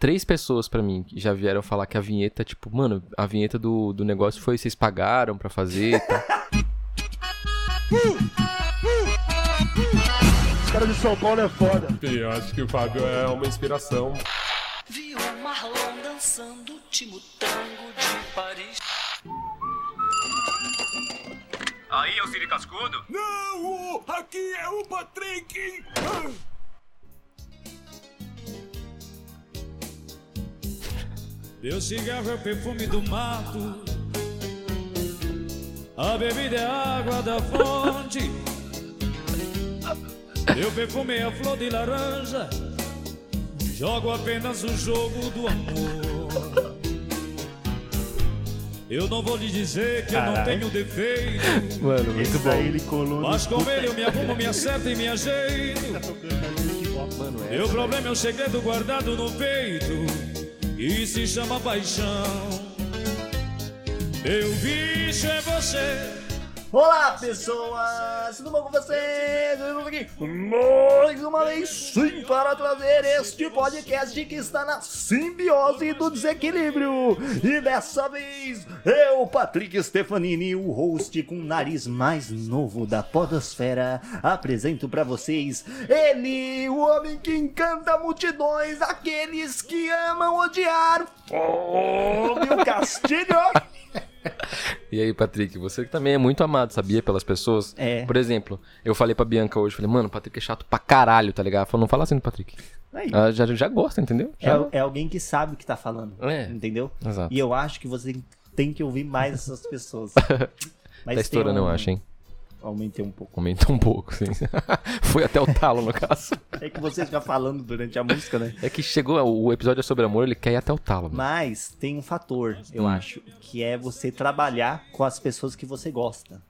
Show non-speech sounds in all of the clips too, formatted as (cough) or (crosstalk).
três pessoas pra mim que já vieram falar que a vinheta, tipo, mano, a vinheta do, do negócio foi vocês pagaram pra fazer e tal. (laughs) Os caras de São Paulo é foda. Eu acho que o Fábio é uma inspiração. Vi o Marlon dançando o último tango de Paris. Aí, Alcine Cascudo? Não, aqui é o Patrick. Meu cigarro é o perfume do mato. A bebida é a água da fonte. Meu perfume é a flor de laranja. Jogo apenas o jogo do amor. Eu não vou lhe dizer que eu não tenho defeito. Mano, muito bom. daí ele colou Mas com ele eu me arrumo, me acerto e me ajeito. É. Meu problema é um segredo guardado no peito e se chama paixão. Meu bicho é você. Olá, pessoas! Tudo bom com vocês? Estamos aqui mais uma vez sim para trazer este podcast que está na simbiose do desequilíbrio. E dessa vez, eu, Patrick Stefanini, o host com o nariz mais novo da podosfera, apresento para vocês ele, o homem que encanta multidões, aqueles que amam odiar, Fábio Castilho. E aí, Patrick, você que também é muito amado, sabia? Pelas pessoas. É. Por exemplo, eu falei pra Bianca hoje, falei, mano, o Patrick é chato pra caralho, tá ligado? Ela falou, não fala assim do Patrick. Aí. Ela já, já gosta, entendeu? Já... É, é alguém que sabe o que tá falando. É. Entendeu? Exato. E eu acho que você tem que ouvir mais essas pessoas. (laughs) Mas tá estourando, um- eu acho, hein? Aumentei um pouco. Aumentou um pouco, sim. (laughs) Foi até o talo, no caso. É que você fica falando durante a música, né? É que chegou, o episódio é sobre amor, ele quer ir até o talo. mano. Mas tem um fator, eu Hum. acho, que é você trabalhar com as pessoas que você gosta.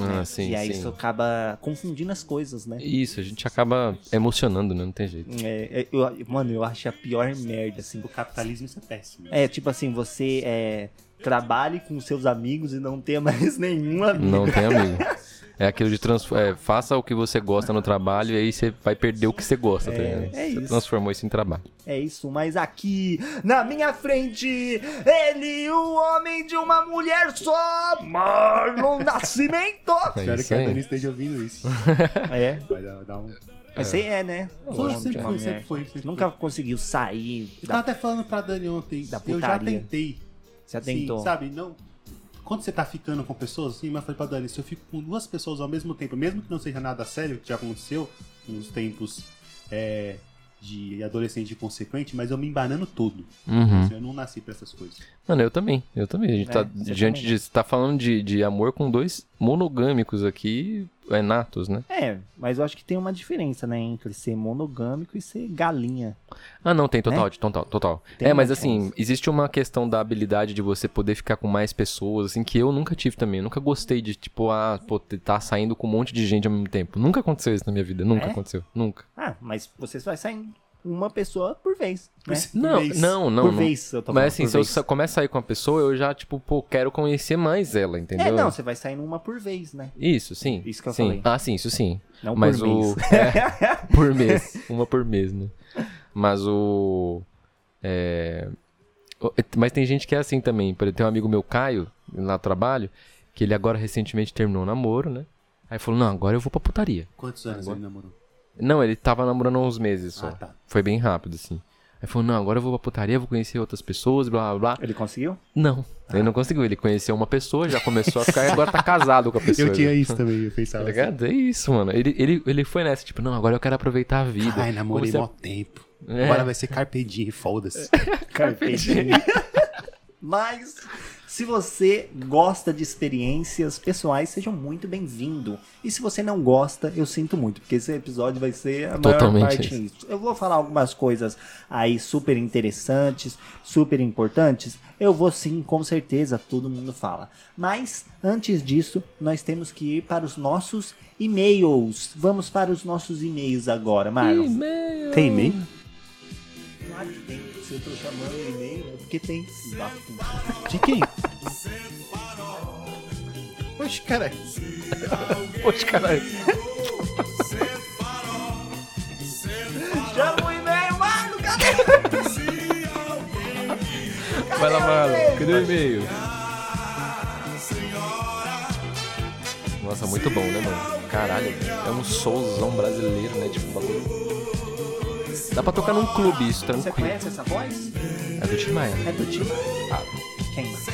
Ah, sim, e aí sim. isso acaba confundindo as coisas, né? Isso, a gente acaba emocionando, né? Não tem jeito. É, é, eu- mano, eu acho a pior merda, assim. O capitalismo isso é péssimo. É, tipo assim, você é, trabalhe com seus amigos e não tenha mais (laughs) nenhum amigo. Não tem amigo. (laughs) É aquilo de trans... é, faça o que você gosta no trabalho e aí você vai perder o que você gosta, tá ligado? é você isso. transformou isso em trabalho. É isso, mas aqui, na minha frente, ele, o homem de uma mulher só, Marlon (laughs) Nascimento. É Espero que a. Dani esteja ouvindo isso. (laughs) É, Vai dar, dar um. mas você é, né? Foi, de sempre foi, sempre foi, sempre Nunca conseguiu sair Eu tava da... até falando pra Dani ontem. Da eu já tentei. Você Sim, tentou. sabe, não. Quando você tá ficando com pessoas, assim, mas eu falei pra Dani, se eu fico com duas pessoas ao mesmo tempo, mesmo que não seja nada sério, que já aconteceu nos tempos é, de adolescente inconsequente, mas eu me embanando todo. Uhum. Eu não nasci pra essas coisas. Mano, eu também, eu também. A gente É, tá diante também, de. Você tá falando de, de amor com dois monogâmicos aqui, é natos, né? É, mas eu acho que tem uma diferença, né, entre ser monogâmico e ser galinha. Ah, não, tem total, Né? total, total. Tem é, mas assim, diferença. existe uma questão da habilidade de você poder ficar com mais pessoas, assim, que eu nunca tive também. Eu nunca gostei de, tipo, ah, pô, tá saindo com um monte de gente ao mesmo tempo. Nunca aconteceu isso na minha vida, nunca É? aconteceu, nunca. Ah, mas você vai sair uma pessoa por vez, né? Por Não, vez. não, não. por não. vez, eu tô Mas assim, se eu vez. sa- começar a sair com uma pessoa, eu já, tipo, pô, quero conhecer mais ela, entendeu? É, não, você vai sair uma por vez, né? Isso, sim. Isso que eu sim. falei. Ah, sim, isso sim. Não Mas por o. mês. (laughs) É, por mês. Uma por mês, né? Mas o. é, o- Mas tem gente que é assim também. Por exemplo, tem um amigo meu, Caio, lá no trabalho, que ele agora recentemente terminou o namoro, né? Aí falou: Não, agora eu vou pra putaria. Quantos anos ele namorou? Não, ele tava namorando há uns meses só. Ah, tá. Foi bem rápido, assim. Aí falou: Não, agora eu vou pra putaria, vou conhecer outras pessoas, blá blá blá. Ele conseguiu? Não, ele não conseguiu. Ele conheceu uma pessoa, já começou a ficar e agora tá casado com a (laughs) pessoa. Eu tinha né? isso também, eu Tá pensava. assim. ligado? É isso, mano. Ele, ele, ele foi nessa, tipo, não, agora eu quero aproveitar a vida. Ai, namorei Como mó tempo. É. Agora vai ser Carpe Diem, foda-se. (laughs) Carpetinho. (laughs) Mas, se você gosta de experiências pessoais, seja muito bem-vindo. E se você não gosta, eu sinto muito, porque esse episódio vai ser a Totalmente maior parte nisso. Eu vou falar algumas coisas aí super interessantes, super importantes. Eu vou sim, com certeza, todo mundo fala. Mas, antes disso, nós temos que ir para os nossos e-mails. Vamos para os nossos e-mails agora, Marlon. E-mail. Tem e-mail? Claro que tem. Se eu tô chamando e-mail, é porque tem. De quem? Oxe, cara. (laughs) Poxa, caralho. Chama o e-mail, Marlon, cadê? Vai lá, Marlon. Cadê o e-mail? Nossa, muito bom, né, mano? Caralho, é um soulzão brasileiro, né? Tipo, bagulho. Dá pra tocar num clube isso, Você tranquilo. conhece essa voz? É do Tim Maia. É do Tim Ah, quem mais?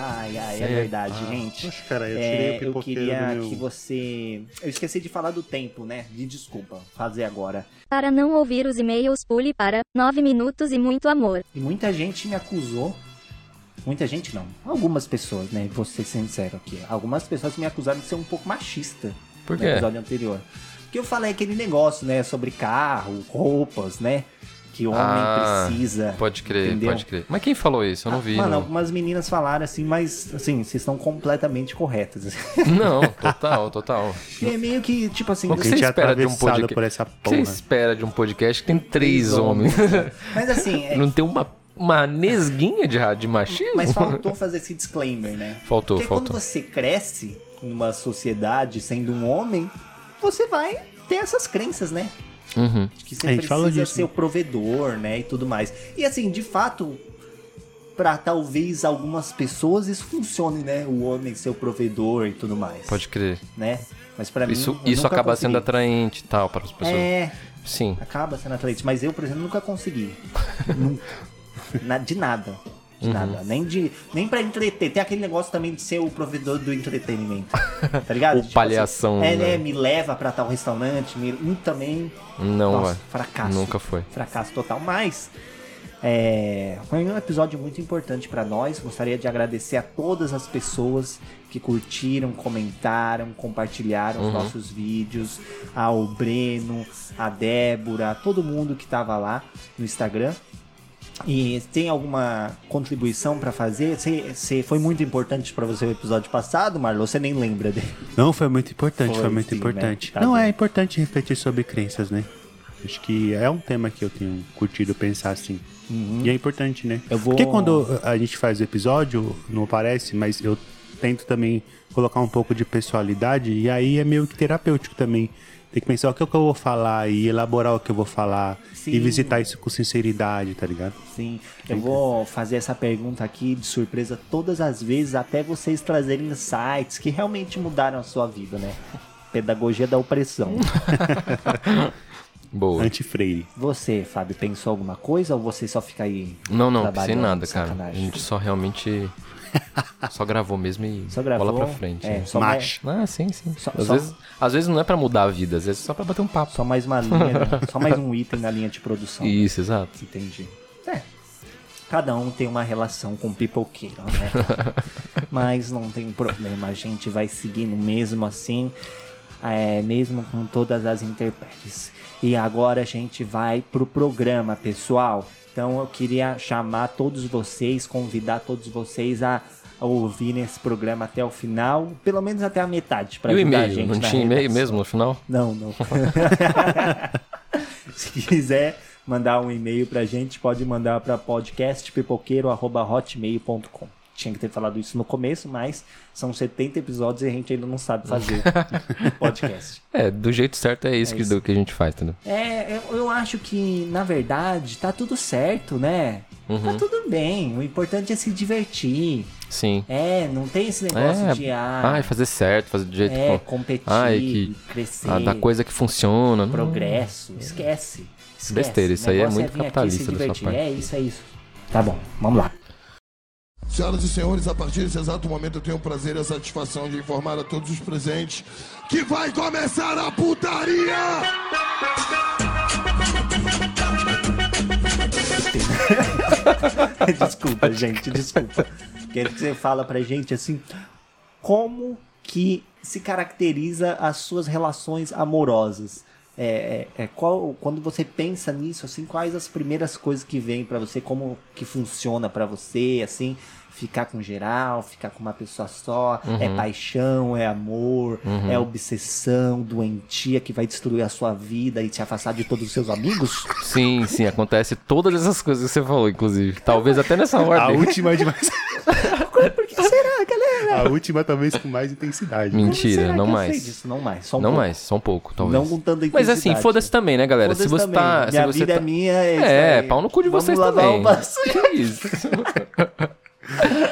Ai, ai, é, É. verdade, gente. Poxa, cara, eu tirei É, o eu queria meu... que você. Eu esqueci de falar do tempo, né? De desculpa, fazer agora. Para não ouvir os e-mails, pule para 9 minutos e muito amor. E muita gente me acusou. Muita gente não. Algumas pessoas, né? Vou ser sincero aqui. Algumas pessoas me acusaram de ser um pouco machista. Por No quê? episódio anterior. Porque eu falei aquele negócio, né? Sobre carro, roupas, né? Que o homem Ah, precisa. Pode crer, Entendeu? pode crer. Mas quem falou isso? Eu não vi. Mano, não. algumas meninas falaram assim, mas assim, vocês estão completamente corretas. (laughs) Não, total, total. E é meio que, tipo assim, O que você- espera de um podcast? por essa O que você porra. espera de um podcast que tem três homens? (laughs) Mas assim, é- Não tem uma, uma nesguinha de, ra- de machismo? mas faltou fazer esse disclaimer, né? Faltou, Porque faltou. quando você cresce numa sociedade sendo um homem, você vai ter essas crenças, né? Uhum. De que você precisa disso, ser né? o provedor, né? E tudo mais. E assim, de fato, pra talvez algumas pessoas isso funcione, né? O homem ser o provedor e tudo mais. Pode crer. Né? Mas pra Isso, mim. isso nunca acaba consegui. sendo atraente e tal para as pessoas. É, Sim. acaba sendo atraente. Mas eu, por exemplo, nunca consegui. (laughs) nunca. Na- de nada. De Uhum. nada. Nem de. Nem pra entreter. Tem aquele negócio também de ser o provedor do entretenimento. Tá ligado? (laughs) O palhação, Assim, é, né? né? Me leva pra tal restaurante. Me, um também. Não, Nossa, vai. fracasso. Nunca foi. Fracasso total. Mas. É, foi um episódio muito importante pra nós. Gostaria de agradecer a todas as pessoas que curtiram, comentaram, compartilharam Uhum. os nossos vídeos, ao Breno, a Débora, a todo mundo que tava lá no Instagram. E tem alguma contribuição pra fazer? Você, você- foi muito importante pra você o episódio passado, Marlon? Você nem lembra dele? Não, foi muito importante, Foi, foi, muito sim, importante. né? Tá não, bom. é importante refletir sobre crenças, né? Acho que é um tema que eu tenho curtido pensar assim. E é importante, né? Uhum. Eu vou- Porque quando a gente faz o episódio, não parece, mas eu tento também colocar um pouco de pessoalidade e aí é meio que terapêutico também. Tem que pensar o que, é que eu vou falar e elaborar o que eu vou falar Sim. e visitar isso com sinceridade, tá ligado? Sim, eu vou fazer essa pergunta aqui de surpresa todas as vezes até vocês trazerem insights que realmente mudaram a sua vida, né? (laughs) Pedagogia da opressão. (laughs) Boa. Anti-freire. Você, Fábio, pensou alguma coisa ou você só fica aí? Não, não, sem nada, cara. A sacanagem? gente só realmente. (laughs) Só gravou mesmo e Só gravou? bola pra frente. É, né? só. Ah, sim, sim. Só- às, só- Vezes, às vezes não é pra mudar a vida, às vezes é só pra bater um papo. Só mais uma linha, né? (laughs) só mais um item na linha de produção. né? Isso, exato. Entendi. É. Cada um tem uma relação com o pipoqueiro, né? (laughs) Mas não tem problema, a gente vai seguindo mesmo assim, é, mesmo com todas as intempéries. E agora a gente vai pro programa, pessoal. Então eu queria chamar todos vocês, convidar todos vocês a, a ouvirem esse programa até o final, pelo menos até a metade, para E o ajudar a e-mail? gente Não tinha e-mail mesmo no final? Não, não. (laughs) Se quiser mandar um e-mail pra gente, pode mandar pra podcastpipoqueiro.hotmail.com. Tinha que ter falado isso no começo, mas são 70 episódios e a gente ainda não sabe fazer (laughs) podcast. É, do jeito certo é isso, É que, isso. do que a gente faz, entendeu? É, eu, eu acho que, na verdade, tá tudo certo, né? Uhum. Tá tudo bem. O importante é se divertir. Sim. É, não tem esse negócio É, de ah, ai, fazer certo, fazer do jeito é, que. competir, Ai, que. crescer. Ah, da coisa que funciona. progresso. Esquece. Esquece. Besteira, isso aí é muito capitalista da sua parte. É isso, é isso. Tá bom, vamos lá. Senhoras e senhores, a partir desse exato momento eu tenho o prazer e a satisfação de informar a todos os presentes que vai começar a putaria! (laughs) desculpa, gente, desculpa. Quero que você fala pra gente assim, como que se caracteriza as suas relações amorosas? É, é, é, qual, quando você pensa nisso, assim, quais as primeiras coisas que vêm pra você, como que funciona pra você, assim, ficar com geral, ficar com uma pessoa só, é paixão, é amor, é obsessão, doentia que vai destruir a sua vida e te afastar de todos os seus amigos? Sim, sim, acontece todas essas coisas que você falou, inclusive. Talvez até nessa A ordem. última é demais. (laughs) Será? A última talvez com mais intensidade. Mentira, Será não que eu mais. sei disso? Não mais, só um não pouco. mais, só um pouco, talvez. Não com tanta Mas intensidade. assim, foda-se também, né, galera? se você também. tá. Minha se você vida tá... é minha, é É, pau no cu de Vamos vocês também. (laughs) Que isso?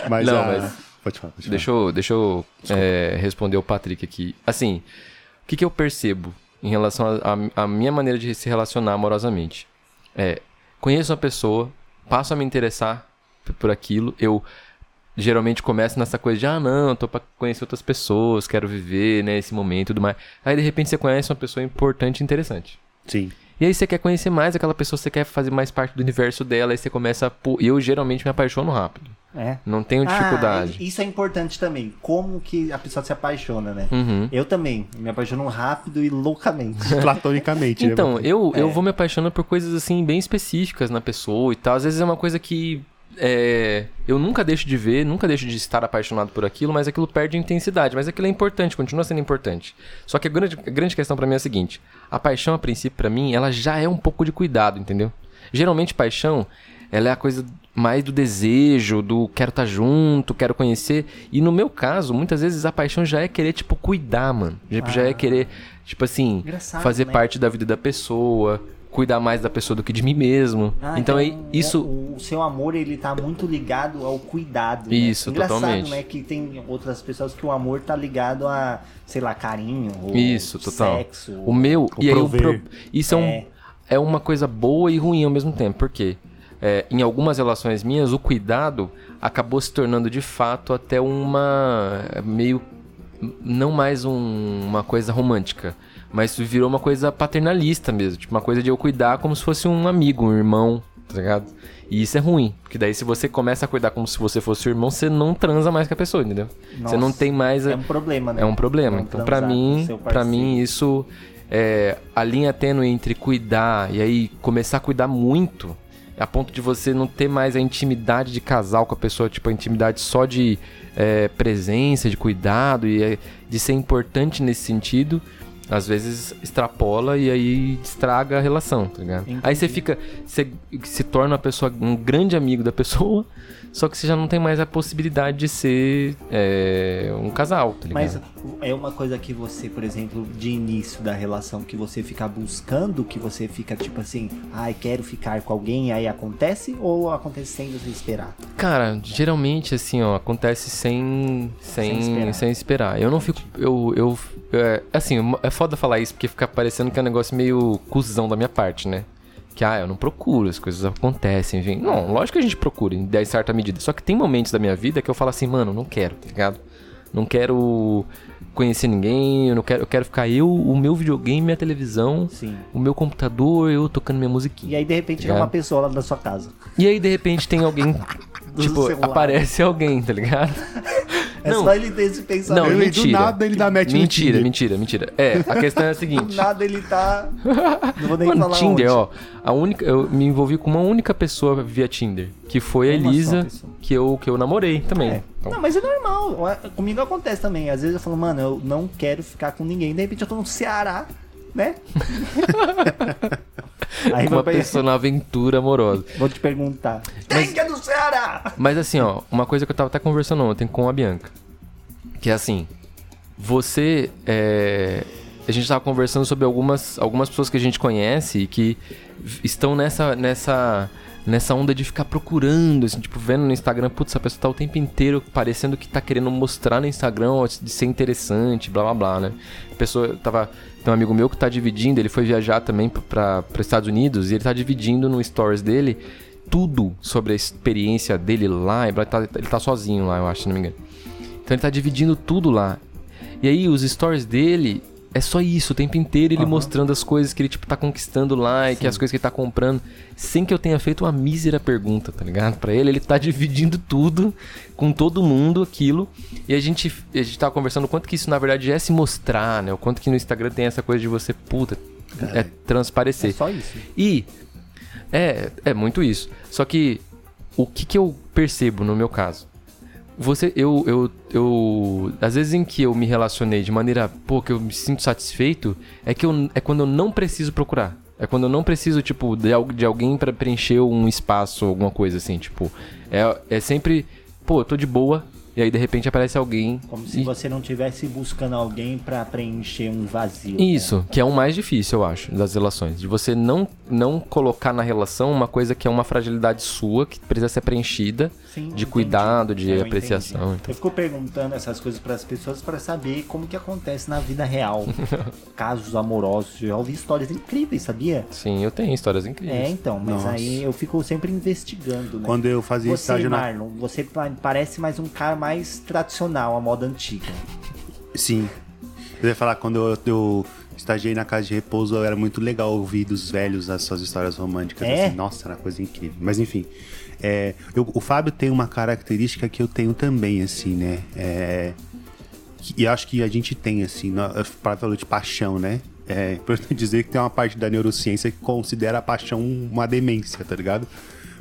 Mas, Não, a- mas- Pode falar, pode Deixa eu, deixa eu é, responder o Patrick aqui. Assim, o que, que eu percebo em relação à minha maneira de se relacionar amorosamente? É, conheço uma pessoa, passo a me interessar por aquilo, eu geralmente começo nessa coisa de, ah, não, eu tô pra conhecer outras pessoas, quero viver, né, esse momento e tudo mais. Aí, de repente, você conhece uma pessoa importante e interessante. Sim. E aí você quer conhecer mais aquela pessoa, você quer fazer mais parte do universo dela, aí você começa a... Eu geralmente me apaixono rápido. É. Não tenho dificuldade. Ah, isso é importante também. Como que a pessoa se apaixona, né? Uhum. Eu também. Me apaixono rápido e loucamente. (laughs) Platonicamente, Então, né? eu, eu É. vou me apaixonando por coisas assim bem específicas na pessoa e tal. Às vezes é uma coisa que é, eu nunca deixo de ver, nunca deixo de estar apaixonado por aquilo, mas aquilo perde intensidade. Mas aquilo é importante, continua sendo importante. Só que a grande, a grande questão pra mim é a seguinte: a paixão, a princípio, pra mim, ela já é um pouco de cuidado, entendeu? Geralmente, paixão, ela é a coisa mais do desejo, do quero estar junto, quero conhecer. E no meu caso, muitas vezes a paixão já é querer, tipo, cuidar, mano. Já, já é querer, tipo assim, Engraçado, fazer né? parte da vida da pessoa, cuidar mais da pessoa do que de mim mesmo. Ah, então, é o- isso. O, o seu amor, ele tá muito ligado ao cuidado. né? Isso, Engraçado, totalmente. né? Que tem outras pessoas que o amor tá ligado a, sei lá, carinho. Ou Isso, total. Sexo. O meu. e aí pro- Isso é, um, É. é uma coisa boa e ruim ao mesmo tempo. Por quê? É, em algumas relações minhas, o cuidado acabou se tornando de fato até uma. meio. não mais um- uma coisa romântica. Mas virou uma coisa paternalista mesmo. Tipo, uma coisa de eu cuidar como se fosse um amigo, um irmão, tá ligado? E isso é ruim. Porque daí, se você começa a cuidar como se você fosse o irmão, você não transa mais com a pessoa, entendeu? você Nossa, não tem mais. a- É um problema, né? é um problema. Não Então, pra mim, para mim isso é a linha tênue entre cuidar e aí começar a cuidar muito, a ponto de você não ter mais a intimidade de casal com a pessoa, tipo a intimidade só de é, presença, de cuidado e é, de ser importante nesse sentido. Às vezes extrapola e aí estraga a relação, tá ligado? Aí você fica, você se torna uma pessoa, um grande amigo da pessoa, só que você já não tem mais a possibilidade de ser é, um casal, tá ligado? Mas é uma coisa que você, por exemplo, de início da relação, que você fica buscando, que você fica tipo assim, ai, quero ficar com alguém, aí acontece? Ou acontece sem você esperar? Cara, geralmente assim, ó, acontece sem sem, Sem sem esperar. esperar. Eu não fico eu eu é, assim, é foda falar isso porque fica parecendo que é um negócio meio cuzão da minha parte, né? Que ah, eu não procuro, as coisas acontecem, vem. Não, lógico que a gente procura em certa medida. Só que tem momentos da minha vida que eu falo assim, mano, não quero, tá ligado? Não quero conhecer ninguém, eu não quero, eu quero ficar eu, o meu videogame, minha televisão, Sim. o meu computador, eu tocando minha musiquinha. E aí, de repente, vem Ligado? uma pessoa lá na sua casa. E aí, de repente, tem alguém. (laughs) Tipo, aparece alguém, tá ligado? (laughs) É Não. só ele ter esse pensamento. Não, Ele, do mentira. nada, ele dá match mentira, mentira, mentira. É, a questão é a (laughs) Do seguinte. nada ele tá. (laughs) Não vou nem Mano, falar Tinder, onde. ó. A única, eu me envolvi com uma única pessoa via Tinder, que foi a Elisa, que eu, que eu namorei também. É. Então, Não, mas é normal. Comigo acontece também. Às vezes eu falo, mano, eu não quero ficar com ninguém. De repente eu tô no Ceará, né? (laughs) Aí uma pessoa na aventura amorosa. vou te perguntar. Que é do Ceará? Mas assim, ó, uma coisa que eu tava até conversando ontem com a Bianca. Que é assim, você. É, a gente tava conversando sobre algumas, algumas pessoas que a gente conhece e que estão nessa, nessa, nessa onda de ficar procurando, assim, tipo, vendo no Instagram, putz, essa pessoa tá o tempo inteiro parecendo que tá querendo mostrar no Instagram ó, de ser interessante, blá blá blá, né? A pessoa tava. Tem um amigo meu que tá dividindo, ele foi viajar também para os Estados Unidos e ele tá dividindo no stories dele tudo sobre a experiência dele lá. Ele tá, ele tá sozinho lá, eu acho, se não me engano. Então ele tá dividindo tudo lá. E aí os stories dele é só isso, o tempo inteiro ele mostrando as coisas que ele tipo tá conquistando lá e que as coisas que ele tá comprando, sem que eu tenha feito uma mísera pergunta, tá ligado? Pra ele, ele tá (laughs) dividindo tudo com todo mundo aquilo. E a gente a gente tava conversando o quanto que isso na verdade é se mostrar, né? O quanto que no Instagram tem essa coisa de você puta é transparecer. É só isso. E é, é muito isso. Só que o que, que eu percebo no meu caso? Você, eu, eu, eu, às vezes em que eu me relacionei de maneira, pô, que eu me sinto satisfeito, é que eu, é quando eu não preciso procurar. É quando eu não preciso, tipo, de, de alguém pra preencher um espaço, alguma coisa assim, tipo, é, é sempre, pô, eu tô de boa, E aí de repente aparece alguém. Como se e- você não estivesse buscando alguém pra preencher um vazio. Isso, que é o mais difícil, eu acho, das relações. De você não, não colocar na relação uma coisa que é uma fragilidade sua, que precisa ser preenchida, Sim, de entendi. cuidado, de Eu apreciação. Então. Eu fico perguntando essas coisas para as pessoas para saber como que acontece na vida real. (laughs) Casos amorosos. Eu já ouvi histórias incríveis, sabia? Sim, eu tenho histórias É, incríveis. então, mas Nossa. aí eu fico sempre investigando, né? Quando eu fazia Você, estágio na. Marlon, você pa- parece mais um cara mais tradicional, a moda antiga. Sim. Eu ia falar, quando eu, eu estagiei na casa de repouso, era muito legal ouvir dos velhos as suas histórias românticas. É? assim. nossa, era uma coisa incrível. Mas enfim. é, eu- o Fábio tem uma característica que eu tenho também, assim, né? É, e acho que a gente tem, assim, para falou de paixão, né? É (laughs) importante dizer que tem uma parte da neurociência que considera a paixão uma demência, tá ligado?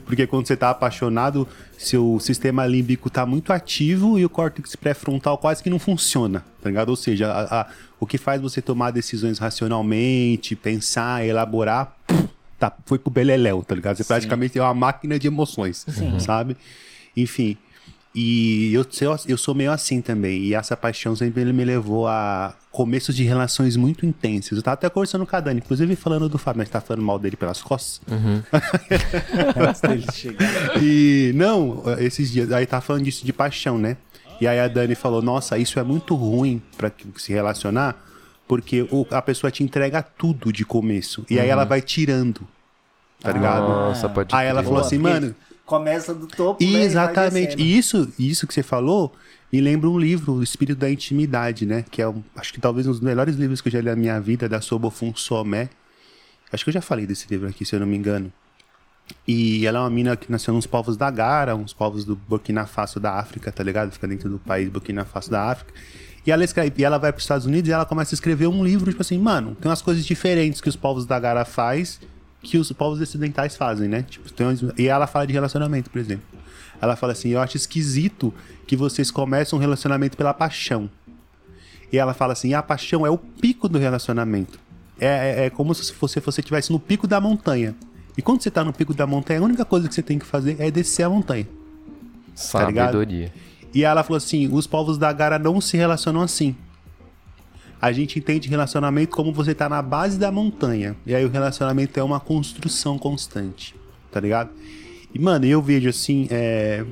Porque quando você tá apaixonado, seu sistema límbico tá muito ativo e o córtex pré-frontal quase que não funciona, tá ligado? Ou seja, a- a- o que faz você tomar decisões racionalmente, pensar, elaborar, tá, foi pro beleléu, tá ligado? Você praticamente é uma máquina de emoções, sabe? Enfim, e eu, sou- eu sou meio assim também. E essa paixão sempre me levou a começos de relações muito intensas. Eu tava até conversando com a Dani, inclusive falando do Fábio, mas tá falando mal dele pelas costas. (laughs) Chegar. E não, esses dias, aí tá falando disso de paixão, né? E aí a Dani falou: Nossa, isso é muito ruim pra que- se relacionar, porque o- a pessoa te entrega tudo de começo. E aí ela vai tirando. Tá ligado? Nossa, pode Aí ela falou assim, Porque mano. Começa do topo, né, e vai Exatamente. E isso, isso que você falou me lembra um livro, O Espírito da Intimidade, né? Que é, um, acho que talvez um dos melhores livros que eu já li na minha vida, da Sobofun Somé. Acho que eu já falei desse livro aqui, se eu não me engano. E ela é uma mina que nasceu nos povos da Gara, uns povos do Burkina Faso da África, tá ligado? Fica dentro do país Burkina Faso da África. E ela, escreve, e ela vai para os Estados Unidos e ela começa a escrever um livro, tipo assim, mano, tem umas coisas diferentes que os povos da Gara faz que os povos ocidentais fazem, né? Tipo, e ela fala de relacionamento, por exemplo. Ela fala assim, eu acho esquisito que vocês começam um relacionamento pela paixão. E ela fala assim, a paixão é o pico do relacionamento. É, é, é como se você estivesse no pico da montanha. E quando você tá no pico da montanha, a única coisa que você tem que fazer é descer a montanha. tá? Sabedoria. E ela falou assim: os povos da Gara não se relacionam assim. A gente entende relacionamento como você tá na base da montanha. E aí o relacionamento é uma construção constante. Tá ligado? E, mano, eu vejo assim, é...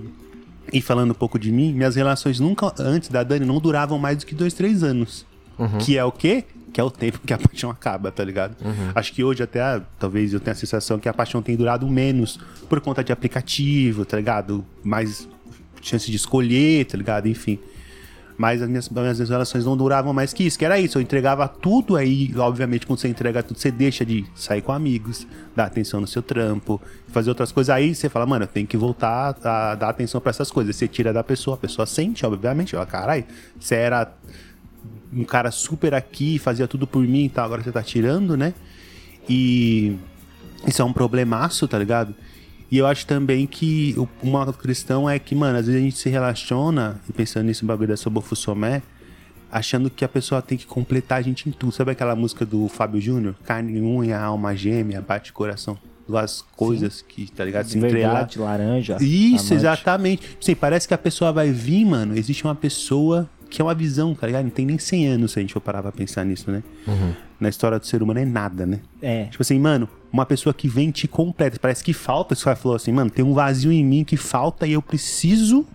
E falando um pouco de mim, minhas relações nunca, antes da Dani, não duravam mais do que dois, três anos. Que é o quê? Que é o tempo que a (laughs) paixão acaba, tá ligado? Acho que hoje até, ah, talvez eu tenha a sensação que a paixão tem durado menos por conta de aplicativo, tá ligado? Mais chance de escolher, tá ligado? Enfim. Mas as minhas, as minhas relações não duravam mais que isso, que era isso. Eu entregava tudo, aí, obviamente, quando você entrega tudo, você deixa de sair com amigos, dar atenção no seu trampo, fazer outras coisas. Aí você fala, mano, eu tenho que voltar a dar atenção pra essas coisas. Você tira da pessoa, a pessoa sente, obviamente. Ó, caralho, você era um cara super aqui, fazia tudo por mim e tal, agora você tá tirando, né? E isso é um problemaço, tá ligado? E eu acho também que o- uma questão é que, mano, às vezes a gente se relaciona, e pensando nisso, o bagulho da Sobofusomé, achando que a pessoa tem que completar a gente em tudo. Sabe aquela música do Fábio Júnior? Carne, unha, alma gêmea, bate coração. Duas coisas que, tá ligado? Se entregar. Verde, laranja. Isso, amante. exatamente. Sim, parece que a pessoa vai vir, mano. Existe uma pessoa que é uma visão, tá ligado? Não tem nem 100 anos se a gente for parar pra pensar nisso, né? Na história do ser humano é nada, né? É. Tipo assim, mano, uma pessoa que vem te completa. Parece que falta. Você falou assim, mano, tem um vazio em mim que falta e eu preciso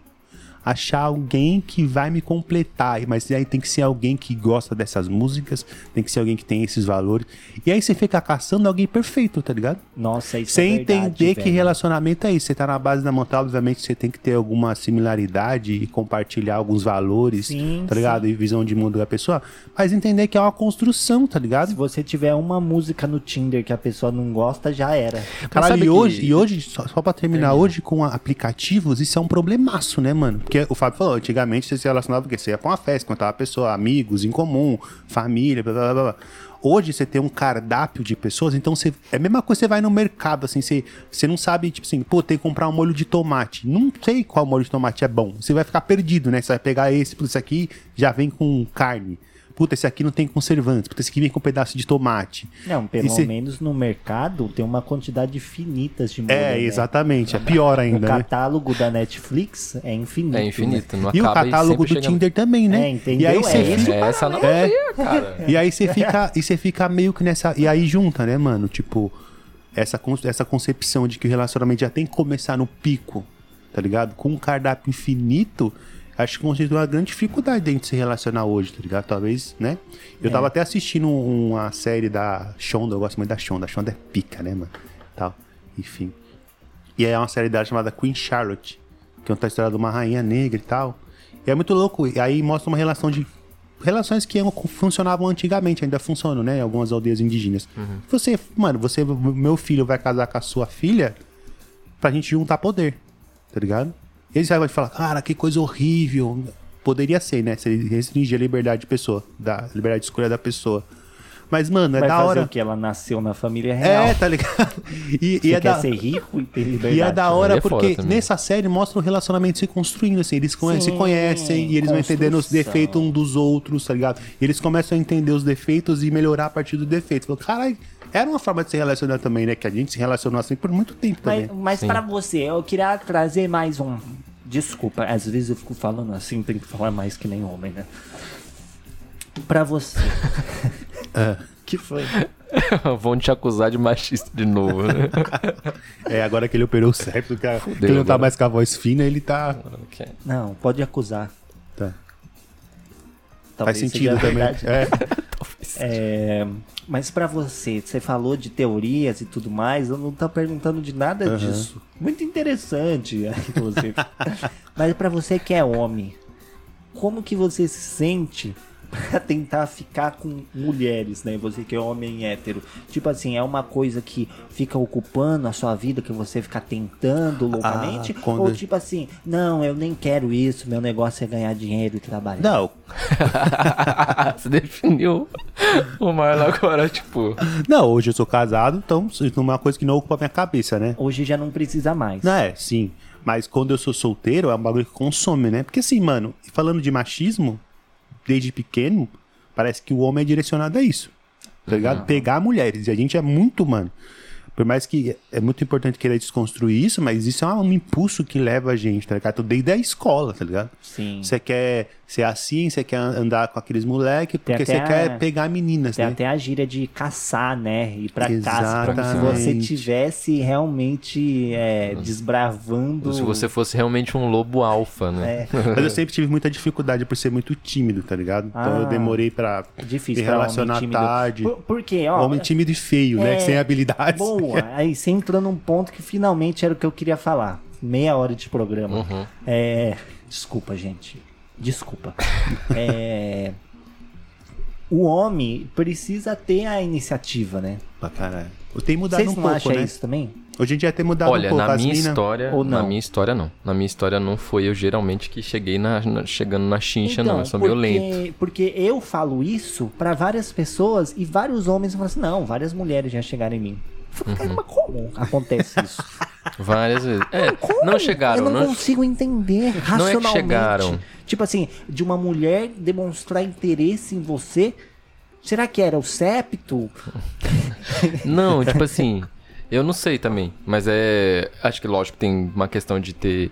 achar alguém que vai me completar. Mas aí tem que ser alguém que gosta dessas músicas, tem que ser alguém que tem esses valores. E aí você fica caçando alguém perfeito, tá ligado? Nossa, isso Sem é verdade, entender que velho. relacionamento é isso. Você tá na base da montanha, obviamente você tem que ter alguma similaridade e compartilhar alguns valores, Sim, tá ligado? E visão de mundo da pessoa. Mas entender que é uma construção, tá ligado? Se você tiver uma música no Tinder que a pessoa não gosta, já era. Caralho, e que- hoje, e hoje só, só pra terminar, hoje com aplicativos, isso é um problemaço, né, mano? Porque o Fábio falou, antigamente você se relacionava porque você ia pra uma festa, encontrava a pessoa, amigos em comum, família, blá blá blá blá. Hoje você tem um cardápio de pessoas, então você. É a mesma coisa você vai no mercado, assim, você, você não sabe, tipo assim, pô, tem que comprar um molho de tomate. Não sei qual molho de tomate é bom. Você vai ficar perdido, né? Você vai pegar esse, isso aqui já vem com carne. Puta, esse aqui não tem conservantes, puta, esse aqui vem com um pedaço de tomate. Não, pelo E cê- menos no mercado tem uma quantidade infinita de molho. É, né? exatamente, é pior O ainda, né? catálogo da Netflix é infinito. É infinito, não E o catálogo do sempre chega- Tinder também, né? É, entendeu? E aí É você esse fica... É essa analogia, cara. E aí você fica, e você fica meio que nessa. E aí junta, né, mano? Tipo, essa, essa concepção de que o relacionamento já tem que começar no pico, tá ligado? Com um cardápio infinito, acho que constitui uma grande dificuldade dentro de se relacionar hoje, tá ligado? Talvez, né? Eu tava até assistindo uma série da Shonda, eu gosto muito da Shonda. A Shonda é pica, né, mano? Tal. Enfim. E é uma série dela chamada Queen Charlotte, que conta a história de uma rainha negra e tal. E é muito louco. E aí mostra uma relação de. Relações que funcionavam antigamente, ainda funcionam, né? Em algumas aldeias indígenas. Você, mano, você, meu filho vai casar com a sua filha pra gente juntar poder, tá ligado? E aí você vai falar, cara, que coisa horrível. Poderia ser, né? Se ele restringir a liberdade de pessoa, da liberdade de escolha da pessoa. Mas, mano, é Vai da fazer hora. o que? Ela nasceu na família real. É, tá ligado? E, Você e é quer da... ser rico e ter liberdade. E é da hora é porque nessa série mostra o relacionamento se construindo, assim, eles conhe- se Sim, conhecem e eles vão entendendo os defeitos um dos outros, tá ligado? E eles começam a entender os defeitos e melhorar a partir do defeito. Falou, caralho, era uma forma de se relacionar também, né? Que a gente se relacionou assim por muito tempo Mas, também. mas pra você, eu queria trazer mais um. Desculpa, às vezes eu fico falando assim, tem que falar mais que nem homem, né? Pra você. (laughs) que foi? (laughs) Vão te acusar de machista de novo, né? (laughs) É, agora que ele operou o septo, que, a- que ele não tá agora. mais com a voz fina, ele tá. Ok. Não, pode acusar. tá. Talvez Faz seja sentido também. verdade. É. É, mas pra você, você falou de teorias e tudo mais, eu não tô perguntando de nada disso. Muito interessante, inclusive. mas pra você que é homem, como que você se sente pra tentar ficar com mulheres, né? Você que é homem hétero. Tipo assim, é uma coisa que fica ocupando a sua vida, que você fica tentando loucamente? quando- Ou tipo assim, não, eu nem quero isso, meu negócio é ganhar dinheiro e trabalhar. Não, (laughs) Você definiu o Marlon agora, tipo. não, hoje eu sou casado, então isso não é uma coisa que não ocupa a minha cabeça, né? Hoje já não precisa mais. Não é, sim. Mas quando eu sou solteiro, é um bagulho que consome, né? Porque assim, mano, falando de machismo, desde pequeno, parece que o homem é direcionado a isso. Tá ligado? Pegar mulheres. E a gente é muito, mano. Por mais que é muito importante querer desconstruir isso, mas isso é um impulso que leva a gente, tá ligado? Desde a escola, tá ligado? Sim. Você quer ser assim, você quer andar com aqueles moleques, porque você até quer a- pegar meninas, Tem né? até a gíria de caçar, né? Ir pra caça. Como se Exatamente. você tivesse realmente é, desbravando. Se você fosse realmente um lobo alfa, né? É. (laughs) Mas eu sempre tive muita dificuldade por ser muito tímido, tá ligado? Então Ah. eu demorei pra Difícil me pra relacionar homem tímido. tarde. Por, por quê? Ó, Homem tímido e feio, né? é, Sem habilidades. Boa. (laughs) Aí você entrou num ponto que finalmente era o que eu queria falar. Meia hora de programa. Uhum. É. Desculpa, gente. Desculpa. (laughs) é. O homem precisa ter a iniciativa, né? Pra caralho. Eu tenho mudado Vocês um não pouco, acham né? isso também? Hoje em dia tem mudado Olha, um pouco. na As minha mina- história, Ou na não? minha história não. Na minha história não foi eu geralmente que cheguei na, na- chegando na chincha, não. Eu sou Então, porque, violento. Porque eu falo isso pra várias pessoas e vários homens falam assim: não, várias mulheres já chegaram em mim. Uhum. "Cara, mas como acontece (laughs) isso? Várias vezes. É, Como? não chegaram, Eu não, não, consigo entender racionalmente. chegaram. Tipo assim, de uma mulher demonstrar interesse em você. Será que era o septo? (laughs) Não, tipo assim, eu não sei também, mas é. Acho que lógico tem uma questão de ter.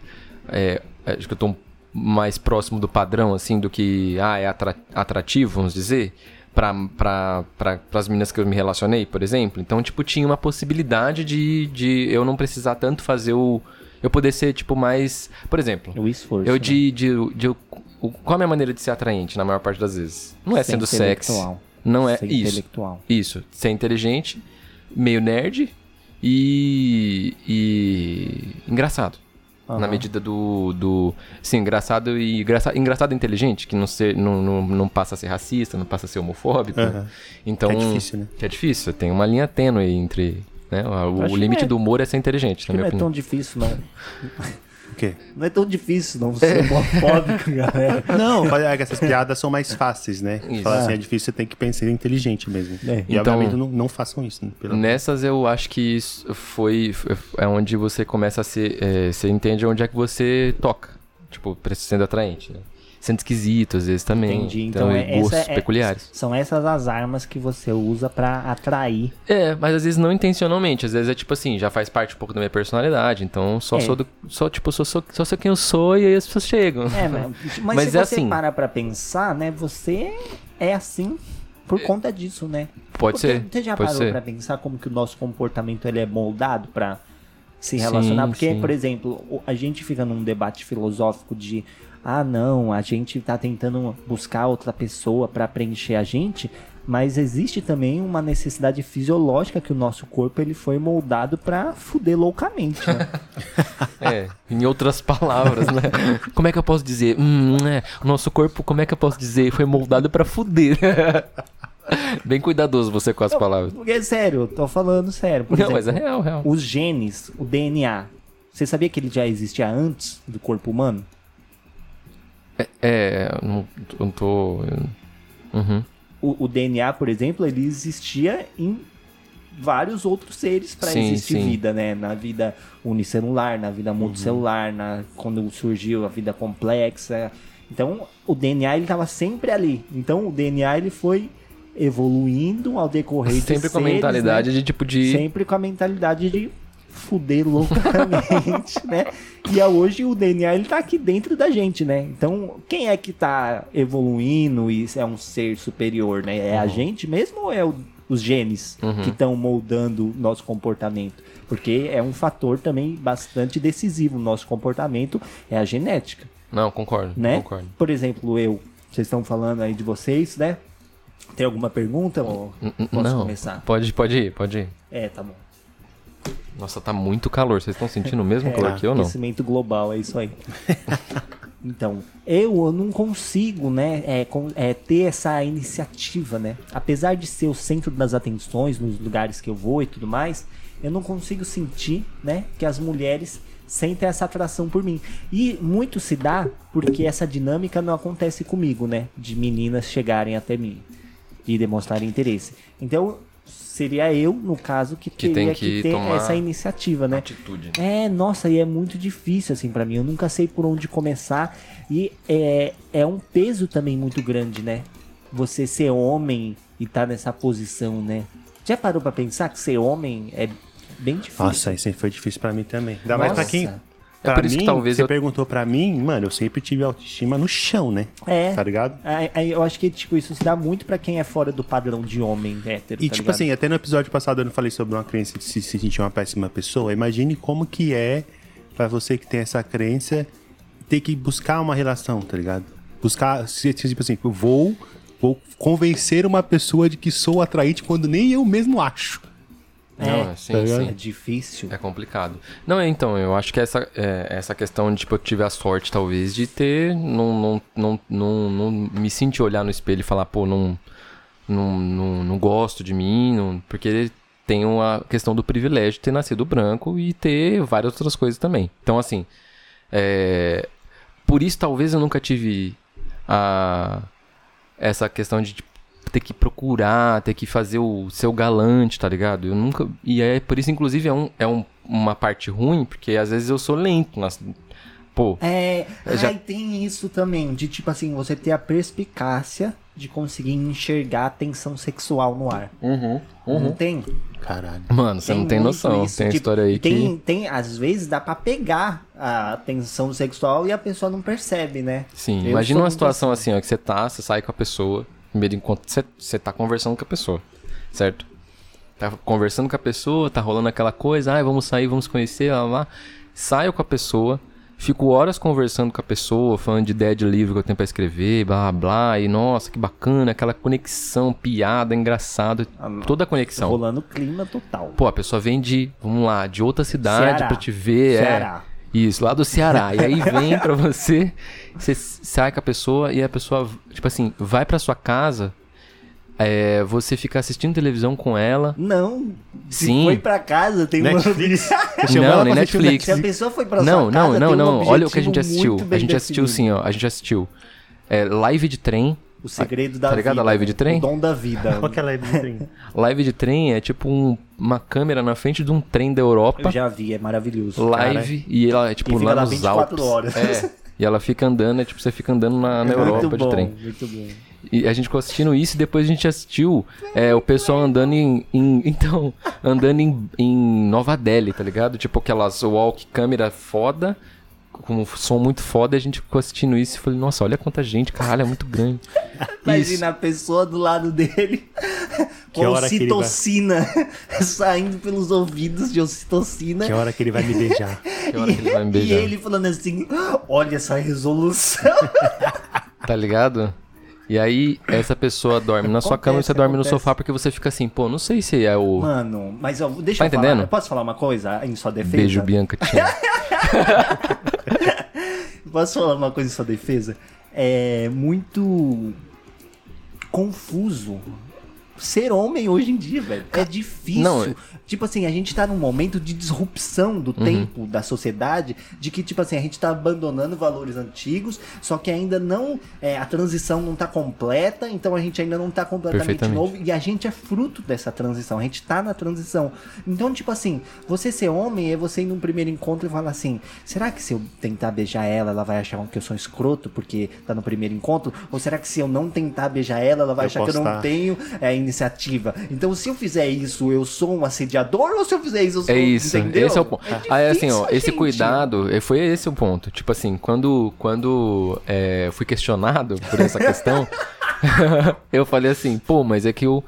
é, acho que eu tô mais próximo do padrão, assim, do que. Ah, é atra- atrativo, vamos dizer. Pra, pra, pra, pras meninas que eu me relacionei, por exemplo. Então, tipo, tinha uma possibilidade de, de eu não precisar tanto fazer o. Eu poder ser, tipo, mais. Por exemplo, O esforço. eu né? de, de, de, o- Qual é a minha maneira de ser atraente na maior parte das vezes? Não é Ser sendo sexy. Não é Ser isso. intelectual. Isso, ser inteligente, meio nerd e. e. engraçado. Na Aham. medida do. do sim, engraçado e. Engraçado, engraçado e inteligente, que não, ser, não, não, não passa a ser racista, não passa a ser homofóbico. né? Aham. Então. É difícil, né? Que é difícil, tem uma linha tênue entre. Né? O, acho o limite é- do humor é ser inteligente, Que na não minha é tão opinião. difícil, não. (laughs) O quê? Não é tão difícil, não. Ser homofóbico, (laughs) galera. Não, é que essas piadas são mais fáceis, né? Isso. Falar assim É. é difícil, você tem que pensar inteligente mesmo. É. E Então- obviamente não, não façam isso. Né? Nessas eu acho que isso foi. É onde você começa a ser. é, você entende onde é que você toca. Tipo, sendo atraente, né? Sente esquisito às vezes também. Entendi. Então, Então, é- gostos essa é- peculiares. São essas as armas que você usa pra atrair. É, mas às vezes não intencionalmente. Às vezes é tipo assim, já faz parte um pouco da minha personalidade. Então só É. sou do. Só, tipo, sou, sou, só sou quem eu sou e aí as pessoas chegam. É, mas, (laughs) mas, Mas se é você assim. parar pra pensar, né? Você é assim por conta disso, né? Pode Porque ser. Você já pode parou ser. pra pensar como que o nosso comportamento ele é moldado pra se relacionar? Sim, Porque, sim. por exemplo, a gente fica num debate filosófico de ah, não, a gente tá tentando buscar outra pessoa pra preencher a gente, mas existe também uma necessidade fisiológica que o nosso corpo ele foi moldado pra fuder loucamente, né? (laughs) É, em outras palavras, né? Como é que eu posso dizer? Hum, é, o nosso corpo, como é que eu posso dizer? Foi moldado pra fuder. (laughs) Bem cuidadoso você com as palavras. Porque, é sério, eu tô falando sério. Por Não, exemplo, mas é real, real. Os genes, o DNA, você sabia que ele já existia antes do corpo humano? É, eu não, eu não tô. Uhum. O, o DNA, por exemplo, ele existia em vários outros seres para existir sim. vida, né? Na vida unicelular, na vida multicelular, na, quando surgiu a vida complexa. Então, o DNA ele estava sempre ali. Então, o DNA ele foi evoluindo ao decorrer de Sempre com a seres, mentalidade né? de tipo de. Sempre com a mentalidade de fuder loucamente, (laughs) né? E é hoje o DNA ele tá aqui dentro da gente, né? Então, quem é que tá evoluindo e é um ser superior, né? É a gente mesmo ou é o- os genes que estão moldando o nosso comportamento? Porque é um fator também bastante decisivo no nosso comportamento, é a genética, Não, concordo. né? Concordo. Por exemplo, eu, vocês estão falando aí de vocês, né? Tem alguma pergunta ou posso não, começar? pode, pode ir, pode ir. É, tá bom. Nossa, tá muito calor. Vocês estão sentindo o mesmo É, calor que eu, não? Aquecimento global, é isso aí. (laughs) então, eu, eu não consigo, né, é, com- é, ter essa iniciativa, né? Apesar de ser o centro das atenções nos lugares que eu vou e tudo mais, eu não consigo sentir, né, que as mulheres sentem essa atração por mim. E muito se dá porque essa dinâmica não acontece comigo, né? De meninas chegarem até mim e demonstrarem interesse. Então, seria eu, no caso, que, Que teria tem que que ter tomar essa iniciativa, né? Atitude. né? É, nossa, e é muito difícil assim pra mim. Eu nunca sei por onde começar e é, é um peso também muito grande, né? Você ser homem e tá nessa posição, né? Já parou pra pensar que ser homem é bem difícil? Nossa, isso aí foi difícil pra mim também. Ainda mais pra Nossa. quem. É por isso que mim, talvez você eu- perguntou pra mim, mano, eu sempre tive autoestima no chão, né? É. Tá ligado? Aí- aí eu acho que tipo isso se dá muito pra quem é fora do padrão de homem hétero. E tá tipo ligado? assim, até no episódio passado eu não falei sobre uma crença de se, se sentir uma péssima pessoa. Imagine como que é pra você que tem essa crença ter que buscar uma relação, tá ligado? Buscar, tipo assim, vou, vou convencer uma pessoa de que sou atraente quando nem eu mesmo acho. Não, é, sim, tá é sim. difícil. É complicado. Não, é, então, eu acho que essa, é, essa questão de, tipo, eu tive a sorte, talvez, de ter, não, não, não, não, não me sentir olhar no espelho e falar, pô, não, não, não, não gosto de mim, não, porque tem a questão do privilégio de ter nascido branco e ter várias outras coisas também. Então, assim, é, por isso talvez eu nunca tive a, essa questão de tipo, ter que procurar, ter que fazer o seu galante, tá ligado? Eu nunca. E é por isso, inclusive, é, um, é um, uma parte ruim, porque às vezes eu sou lento. Nas, pô, É, Já- ai, tem isso também, de tipo assim, você ter a perspicácia de conseguir enxergar a tensão sexual no ar. Não tem? Caralho. mano, você não tem noção. isso, tem a tipo, história aí tem, que. Tem, às vezes dá pra pegar a tensão sexual e a pessoa não percebe, né? Sim, Eu imagina uma situação assim, ó, que você tá, você sai com a pessoa, primeiro enquanto você, tá conversando com a pessoa, certo? Tá conversando com a pessoa, tá rolando aquela coisa, ah, vamos sair, vamos conhecer, lá, lá. Saio com a pessoa, fico horas conversando com a pessoa, falando de ideia de livro que eu tenho pra escrever, blá, blá, blá, e nossa, que bacana, aquela conexão, piada, engraçado, toda a conexão. Rolando clima total. Pô, a pessoa vem de, vamos lá, de outra cidade Ceará. pra te ver. é. Isso, lá do Ceará. E aí vem pra você, você sai com a pessoa e a pessoa, tipo assim, vai pra sua casa, é, você fica assistindo televisão com ela. Não, se Sim. foi pra casa, tem Netflix. (laughs) ela Não, nem Netflix. Se a pessoa foi pra Não, sua não, casa, não, tem um não. Olha o que a gente assistiu. A gente assistiu definido. sim, ó. A gente assistiu. É, live de trem. O segredo da Tá ligado vida. a live de trem? O dom da vida. Qual que é a live do trem? (laughs) Live de trem é tipo um- uma câmera na frente de um trem da Europa. Eu já vi, é maravilhoso. live e ela é tipo E fica lá lá nos 24 Alpes. horas. É. E ela fica andando, é tipo, você fica andando na, na Europa muito de bom, trem. Muito bom. E a gente ficou assistindo isso e depois a gente assistiu é, o pessoal andando em, em- (laughs) Então, andando em, em Nova Delhi, tá ligado? Tipo aquelas walk câmera foda, com um som muito foda, e a gente ficou assistindo isso e falei, nossa, olha quanta gente, caralho, é muito grande. (laughs) Imagina a pessoa do lado dele (laughs) Que com ele vai- ocitocina (laughs) saindo pelos ouvidos de ocitocina. Que hora que ele vai me beijar? Que hora que ele vai me E beijar. ele falando assim: Olha essa resolução. Tá ligado? E aí, essa pessoa dorme na sua cama e você Acontece, dorme no acontece. sofá porque você fica assim, pô, não sei se é o Mano, mas ó, deixa Tá eu falar. entendendo? Eu posso falar uma coisa em sua defesa? beijo Bianca. (laughs) Posso falar uma coisa em sua defesa? É muito confuso ser homem hoje em dia, velho. É difícil. Não, é- Tipo assim, a gente tá num momento de disrupção do Uhum. tempo da sociedade, de que, tipo assim, a gente tá abandonando valores antigos, só que ainda não. é, a transição não tá completa, então a gente ainda não tá completamente novo. E a gente é fruto dessa transição, a gente tá na transição. Então, tipo assim, você ser homem é você ir num primeiro encontro e falar assim: será que se eu tentar beijar ela, ela vai achar que eu sou um escroto porque tá no primeiro encontro? Ou será que se eu não tentar beijar ela, ela vai Eu achar que eu não tá- tenho é, iniciativa? Então, se eu fizer isso, eu sou um assediador ou se eu fizer isso, eu sou É isso, entendeu? esse é o ponto. É Aí assim, ó, difícil, esse gente. cuidado, eh, foi esse o ponto. Tipo assim, quando, quando eh, fui questionado (laughs) por essa questão, (laughs) eu falei assim, pô, mas é que eu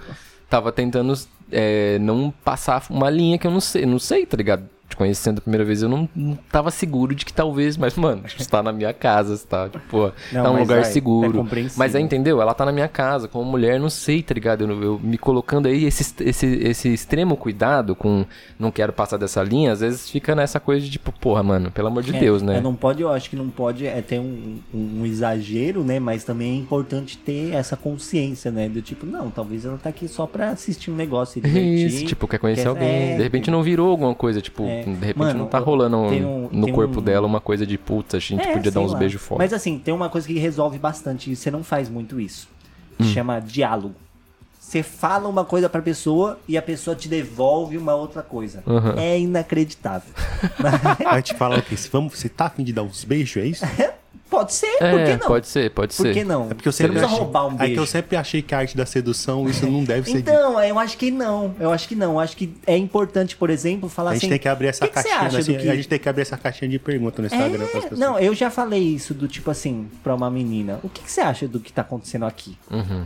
tava tentando eh, não passar uma linha que eu não sei, não sei, tá ligado? Te conhecendo a primeira vez, eu não, não tava seguro de que talvez, mas, mano, você tá na minha casa, você tá, tipo, Não, tá mas lugar vai, é seguro. compreensível. mas aí, entendeu? Ela tá na minha casa, como mulher, não sei, tá ligado? Eu, eu me colocando aí, esse, esse, esse extremo cuidado com não quero passar dessa linha, às vezes fica nessa coisa de tipo, porra, mano, pelo amor de É, Deus, né? é, não pode, eu acho que não pode é ter um, um- um exagero, né? Mas também é importante ter essa consciência, né? Do tipo, não, talvez ela tá aqui só pra assistir um negócio e (laughs) divertir. Isso, tipo, quer conhecer quer- alguém. é, de repente não virou alguma coisa, tipo, É. de repente Mano, não tá rolando um- no corpo um- dela uma coisa de puta, a gente É, podia dar uns beijos fora. Mas assim, tem uma coisa que resolve bastante e você não faz muito isso. Hum. Chama diálogo. Você fala uma coisa pra pessoa e a pessoa te devolve uma outra coisa. Uhum. É inacreditável. (laughs) (laughs) A gente fala o quê? Se vamos, você tá afim de dar uns beijos, é isso? (laughs) Pode ser, por que é, não? pode ser, pode Por ser. que não? É porque eu você não sempre precisa achei, roubar um É que beijo. eu sempre achei que a arte da sedução, isso não deve ser. Então, eu acho que não. Eu acho que não. Eu acho que é importante, por exemplo, falar A gente assim. tem que abrir essa "Que que caixinha. assim, do que- A gente tem que abrir essa caixinha de pergunta no Instagram pras É, pessoas. não, eu já falei isso do tipo assim, pra uma menina. O que, que você acha do que tá acontecendo aqui? Uhum.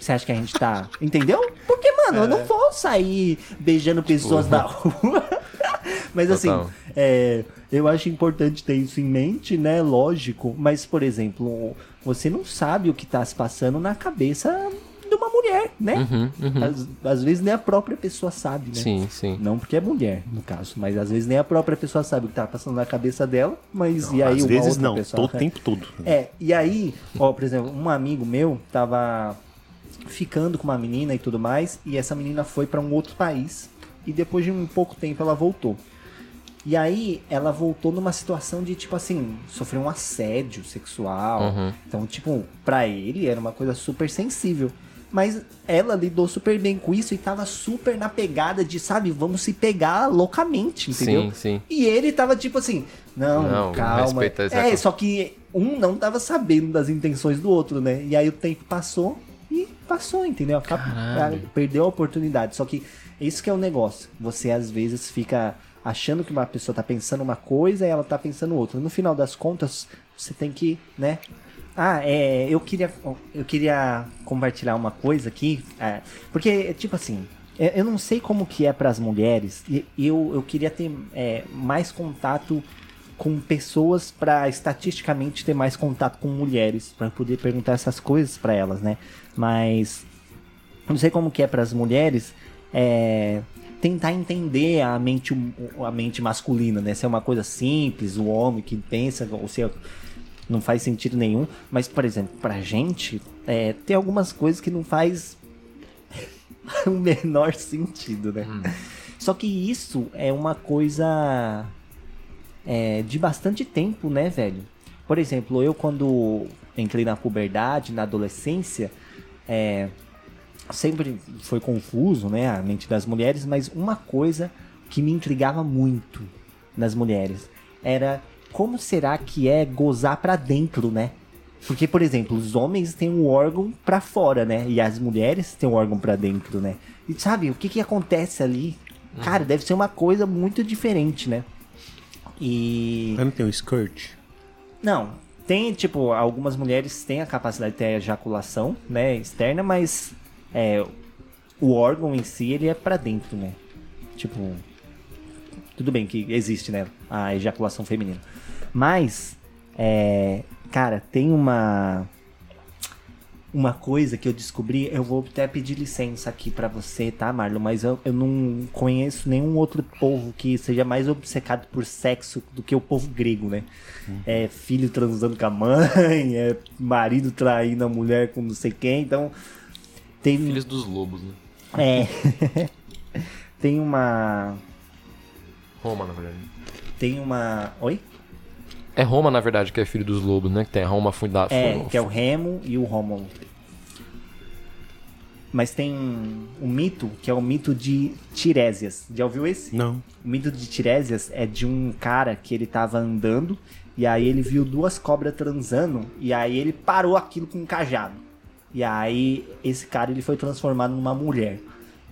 Você acha que a gente tá. Entendeu? Porque, mano, eu É. não vou sair beijando pessoas na rua. (laughs) Mas assim, Total. É, eu acho importante ter isso em mente, né? Lógico. Mas, por exemplo, você não sabe o que tá se passando na cabeça de uma mulher, né? Uhum, uhum. Às, às vezes nem a própria pessoa sabe, né? Sim, sim. Não porque é mulher, no caso, mas às vezes nem a própria pessoa sabe o que tá passando na cabeça dela, mas e aí Às uma vezes não, pessoa... todo o tempo todo. É, e aí, ó, por exemplo, um amigo meu tava ficando com uma menina e tudo mais, e essa menina foi pra um outro país, e depois de um pouco tempo ela voltou. E aí ela voltou numa situação de tipo assim, sofreu um assédio sexual. Uhum. Então, tipo, pra ele era uma coisa super sensível. Mas ela lidou super bem com isso e tava super na pegada de, sabe, vamos se pegar loucamente, entendeu? Sim, sim. E ele tava tipo assim, não, Não, calma. É, só que um não tava sabendo das intenções do outro, né? E aí o tempo passou e passou, entendeu? Acab- Caralho. Perdeu a oportunidade. Só que isso que é o negócio. Você às vezes fica achando que uma pessoa tá pensando uma coisa e ela tá pensando outra. No final das contas, você tem que, né? Ah, é, eu queria, eu queria compartilhar uma coisa aqui, é, porque tipo assim, é, eu não sei como que é para as mulheres. E eu, eu queria ter é, mais contato com pessoas para estatisticamente ter mais contato com mulheres para poder perguntar essas coisas para elas, né? Mas não sei como que é para as mulheres é, tentar entender a mente hum- a mente masculina, né? Se é uma coisa simples, o homem que pensa, ou se é- não faz sentido nenhum. Mas, por exemplo, pra gente, é, tem algumas coisas que não faz (laughs) o menor sentido, né? Só que isso é uma coisa é, de bastante tempo, né, velho? Por exemplo, eu quando entrei na puberdade, na adolescência, é, sempre foi confuso, né, a mente das mulheres, mas uma coisa que me intrigava muito nas mulheres era como será que é gozar pra dentro, né? Porque, por exemplo, os homens têm um órgão pra fora, né? E as mulheres têm um órgão pra dentro, né? E sabe, o que que acontece ali? Cara, deve ser uma coisa muito diferente, né? E. Mas não tem um skirt? Não, tem, tipo, algumas mulheres têm a capacidade de ter ejaculação, né, externa, mas é, o órgão em si, ele é pra dentro, né? Tipo, tudo bem que existe, né, a ejaculação feminina. Mas, é, cara, tem uma uma coisa que eu descobri, eu vou até pedir licença aqui pra você, tá, Marlon? Mas eu, eu não conheço nenhum outro povo que seja mais obcecado por sexo do que o povo grego, né? É filho transando com a mãe, (laughs) é marido traindo a mulher com não sei quem, então tem Filhos dos lobos, né? é (laughs) tem uma Roma, na verdade. tem uma oi É Roma, na verdade, que é filho dos lobos, né? Que tem a Roma fundada. É, que é o Remo e o Rômulo. Mas tem um, um mito que é o mito de Tiresias. Já ouviu esse? Não. O mito de Tiresias é de um cara que ele tava andando e aí ele viu duas cobras transando e aí ele parou aquilo com um cajado. E aí esse cara ele foi transformado numa mulher.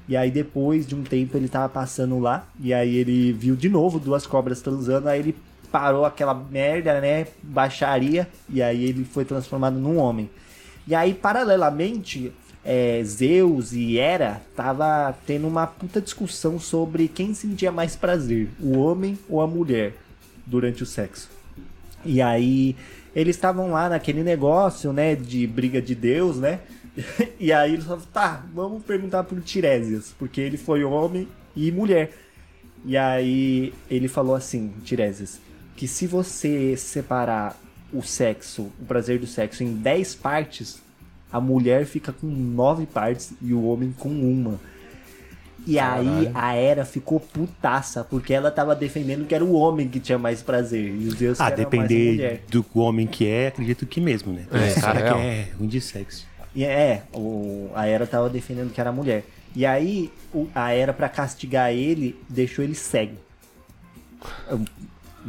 E aí depois de um tempo ele tava passando lá e aí ele viu de novo duas cobras transando, aí ele parou aquela merda, né, baixaria e aí ele foi transformado num homem. E aí paralelamente é, Zeus e Hera tava tendo uma puta discussão sobre quem sentia mais prazer, o homem ou a mulher, durante o sexo. E aí eles estavam lá naquele negócio, né, de briga de Deus, né? (laughs) E aí eles falaram, tá, vamos perguntar pro Tiresias, porque ele foi homem e mulher. E aí ele falou assim, Tiresias, que se você separar o sexo, o prazer do sexo em 10 partes, a mulher fica com 9 partes e o homem com uma. E aí a Hera ficou putaça, porque ela tava defendendo que era o homem que tinha mais prazer. E os deuses Ah, era depender mulher. do homem que é, acredito que mesmo, né? Tem É, cara é que é ruim de sexo. E é, o, a Hera tava defendendo que era mulher. E aí, o- a Hera, pra castigar ele, deixou ele cego.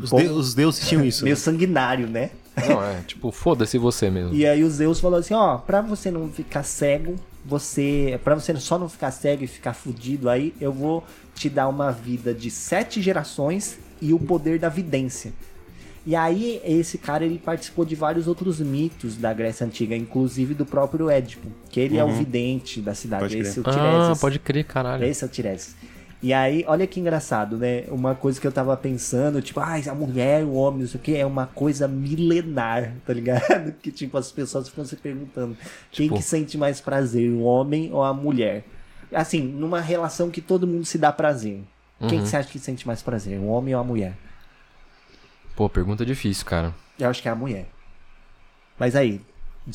Os, Bom, de- os deuses tinham isso. Meio né? sanguinário, né? Não, é, tipo, foda-se você mesmo. E aí o Zeus falou assim, ó, pra você não ficar cego, você. Pra você só não ficar cego e ficar fudido aí, eu vou te dar uma vida de sete gerações e o poder da vidência. E aí, esse cara ele participou de vários outros mitos da Grécia Antiga, inclusive do próprio Édipo, que ele é o vidente da cidade. Pode crer. esse é o Ah, Tiresias. pode crer, caralho. Esse é o Tiresias. E aí, olha que engraçado, né? Uma coisa que eu tava pensando, tipo, ah, a mulher, o homem, isso aqui é uma coisa milenar, (laughs) tá ligado? Que tipo, as pessoas ficam se perguntando, quem Tipo- que sente mais prazer, o homem ou a mulher? Assim, numa relação que todo mundo se dá prazer. Quem Uhum. que você acha que sente mais prazer, o homem ou a mulher? Pô, pergunta difícil, cara. Eu acho que é a mulher. Mas aí.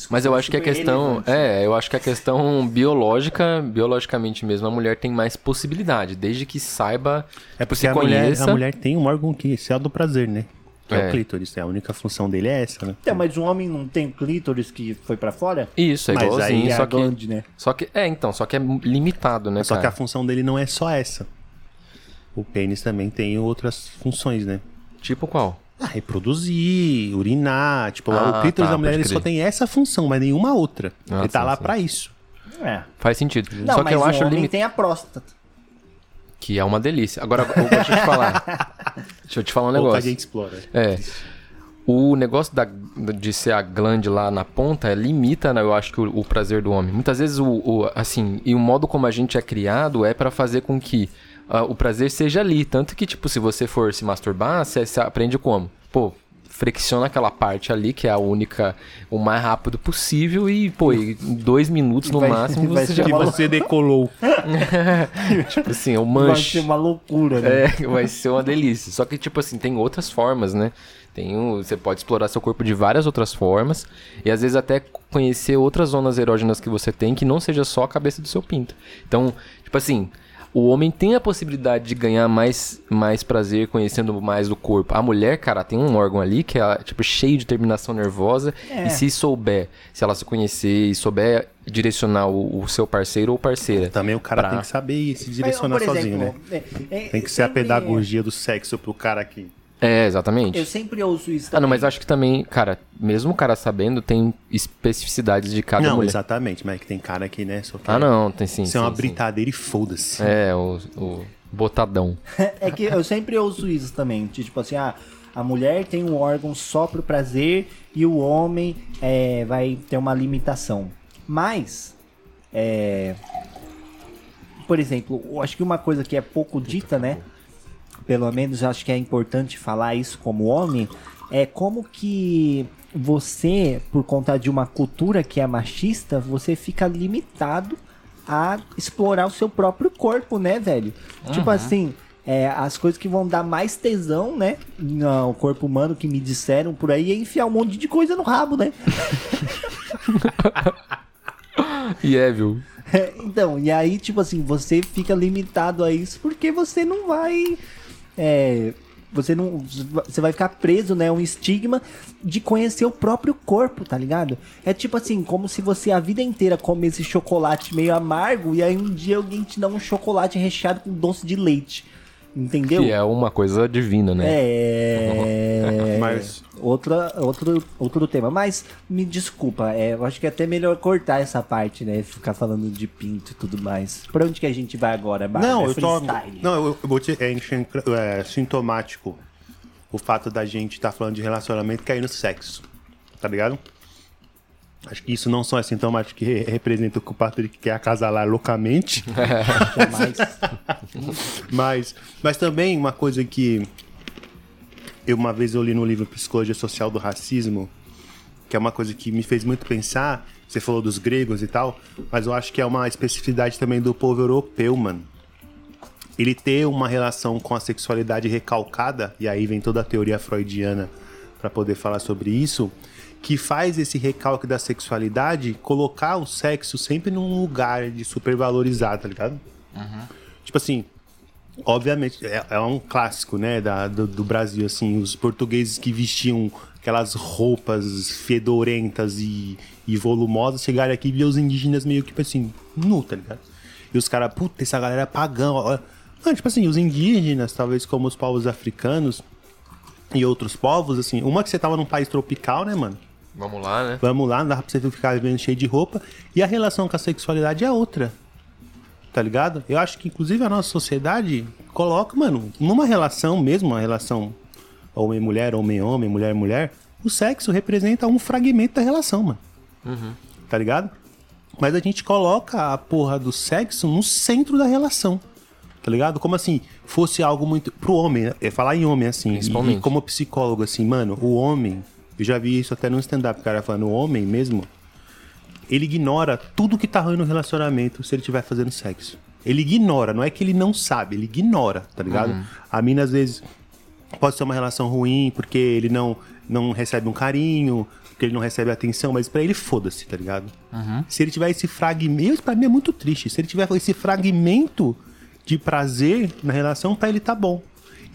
Mas eu acho que a questão. relevante. É, eu acho que a questão biológica, biologicamente mesmo, a mulher tem mais possibilidade, desde que saiba. É porque se a mulher, conheça. a mulher tem um órgão que é o do prazer, né? Que é, É. o clítoris. né? A única função dele é essa, né? Então, mas o homem não tem clítoris que foi pra fora? Isso, é Mas igualzinho, aí é só a que. glande, né? Só que. É, então, só que é limitado, né, Só que a cara? função dele não é só essa. O pênis também tem outras funções, né? Tipo qual? Ah, reproduzir, urinar. Tipo, Ah, o clítoris tá, da mulher ele só tem essa função, mas nenhuma outra. Ah, ele tá sim, lá pra isso. É. Faz sentido. Não, só mas que eu o acho homem limitado. tem a próstata. Que é uma delícia. Agora, eu vou te falar. (laughs) Deixa eu te falar um negócio. gente explora. É. O negócio da, de ser a glande lá na ponta é, limita, né, eu acho que o, o prazer do homem. Muitas vezes o, o- assim, e o modo como a gente é criado é pra fazer com que ah, o prazer seja ali, tanto que tipo se você for se masturbar, você, você aprende como, pô, flexiona aquela parte ali que é a única, o mais rápido possível e pô, em dois minutos no Vai- máximo vai você ser já uma você decolou. (laughs) tipo assim, o Vai manche. ser uma loucura, né? É, vai ser uma delícia. Só que, tipo assim, tem outras formas, né? Tem um, você pode explorar seu corpo de várias outras formas. E às vezes até conhecer outras zonas erógenas que você tem que não seja só a cabeça do seu pinto. Então, tipo assim, o homem tem a possibilidade de ganhar mais, mais prazer conhecendo mais do corpo. A mulher, cara, tem um órgão ali que é, tipo, cheio de terminação nervosa. É. E se souber, se ela se conhecer e souber direcionar o, o seu parceiro ou parceira. Também o cara Pra- tem que saber se Mas, direcionar sozinho, exemplo, né? é- é- Tem que ser a sempre- pedagogia do sexo pro cara que É, exatamente. Eu sempre ouço isso Ah, também. não, mas acho que também, cara, mesmo o cara sabendo, tem especificidades de cada não, mulher. exatamente, mas é que tem cara que, né, só quer Ah, não, tem sim. ser uma sim, britadeira e foda-se. É, o, o botadão. (laughs) É que eu sempre ouço isso também. de Tipo assim, ah, a mulher tem um órgão só pro prazer e o homem é, vai ter uma limitação. Mas, é, por exemplo, eu acho que uma coisa que é pouco dita, né? Pelo menos eu acho que é importante falar isso como homem, é como que você, por conta de uma cultura que é machista, você fica limitado a explorar o seu próprio corpo, né, velho? Tipo assim, é, as coisas que vão dar mais tesão, né, no corpo humano que me disseram por aí é enfiar um monte de coisa no rabo, né? (laughs) E é, viu? É, (laughs) então, e aí, tipo assim, você fica limitado a isso porque você não vai. É, você não. Você vai ficar preso, né? Um estigma de conhecer o próprio corpo, tá ligado? É tipo assim, como se você a vida inteira comesse chocolate meio amargo e aí um dia alguém te dá um chocolate recheado com doce de leite. Entendeu? Que é uma coisa divina, né? É. (laughs) Mas- Outra, outro, outro tema. Mas me desculpa, é, eu acho que é até melhor cortar essa parte, né? Ficar falando de pinto e tudo mais. Pra onde que a gente vai agora, Bárbara? Não, É eu tô. Não, eu, eu vou te. É, é sintomático o fato da gente estar falando de relacionamento cair no sexo. Tá ligado? Acho que isso não só é sintomático que re- representa o que o Patrick quer acasalar loucamente. (laughs) Mas, mas também uma coisa que eu uma vez eu li no livro Psicologia Social do Racismo, que é uma coisa que me fez muito pensar. Você falou dos gregos e tal, mas eu acho que é uma especificidade também do povo europeu, mano. Ele ter uma relação com a sexualidade recalcada, e aí vem toda a teoria freudiana para poder falar sobre isso, que faz esse recalque da sexualidade colocar o sexo sempre num lugar de supervalorizar, tá ligado? Tipo assim, obviamente, é, é um clássico, né, da, do, do Brasil, assim, os portugueses que vestiam aquelas roupas fedorentas e, e volumosas chegarem aqui e ver os indígenas meio que, tipo assim, nu, tá ligado? E os caras, puta, essa galera é pagão, ó. Não, tipo assim, os indígenas, talvez como os povos africanos e outros povos, assim, uma que você tava num país tropical, né, mano? Vamos lá, né? Vamos lá, não dá pra você ficar vivendo cheio de roupa. E a relação com a sexualidade é outra. Tá ligado? Eu acho que, inclusive, a nossa sociedade coloca, mano, numa relação mesmo, uma relação homem-mulher, homem-homem, mulher-mulher, o sexo representa um fragmento da relação, mano. Tá ligado? Mas a gente coloca a porra do sexo no centro da relação. Tá ligado? Como assim, fosse algo muito. Pro homem, né? é falar em homem assim. E, Principalmente. e como psicólogo, assim, mano, o homem. Eu já vi isso até no stand-up, cara falando, o homem mesmo. Ele ignora tudo que tá ruim no relacionamento se ele estiver fazendo sexo. Ele ignora, não é que ele não sabe, ele ignora, tá ligado? A mina, às vezes, pode ser uma relação ruim porque ele não, não recebe um carinho, porque ele não recebe atenção, mas pra ele foda-se, tá ligado? Se ele tiver esse fragmento, isso pra mim é muito triste. Se ele tiver esse fragmento de prazer na relação, pra ele tá bom.